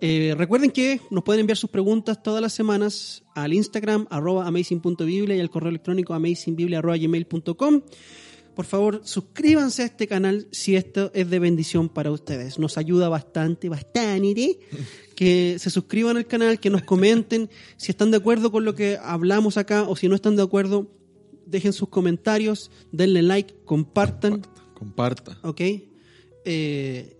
Eh, recuerden que nos pueden enviar sus preguntas todas las semanas al Instagram, arroba amazing.biblia y al correo electrónico amazingbiblia.gmail.com. Por favor, suscríbanse a este canal si esto es de bendición para ustedes. Nos ayuda bastante, bastante que se suscriban al canal, que nos comenten si están de acuerdo con lo que hablamos acá o si no están de acuerdo, dejen sus comentarios, denle like, compartan, Comparta. ¿ok? Eh,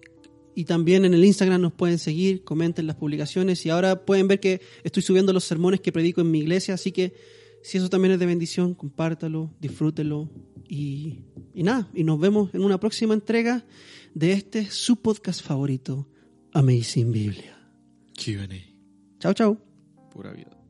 y también en el Instagram nos pueden seguir, comenten las publicaciones y ahora pueden ver que estoy subiendo los sermones que predico en mi iglesia, así que si eso también es de bendición, compártalo, disfrútelo y, y nada, y nos vemos en una próxima entrega de este su podcast favorito, Amazing Biblia. Q&A. Chao, chao. Pura vida.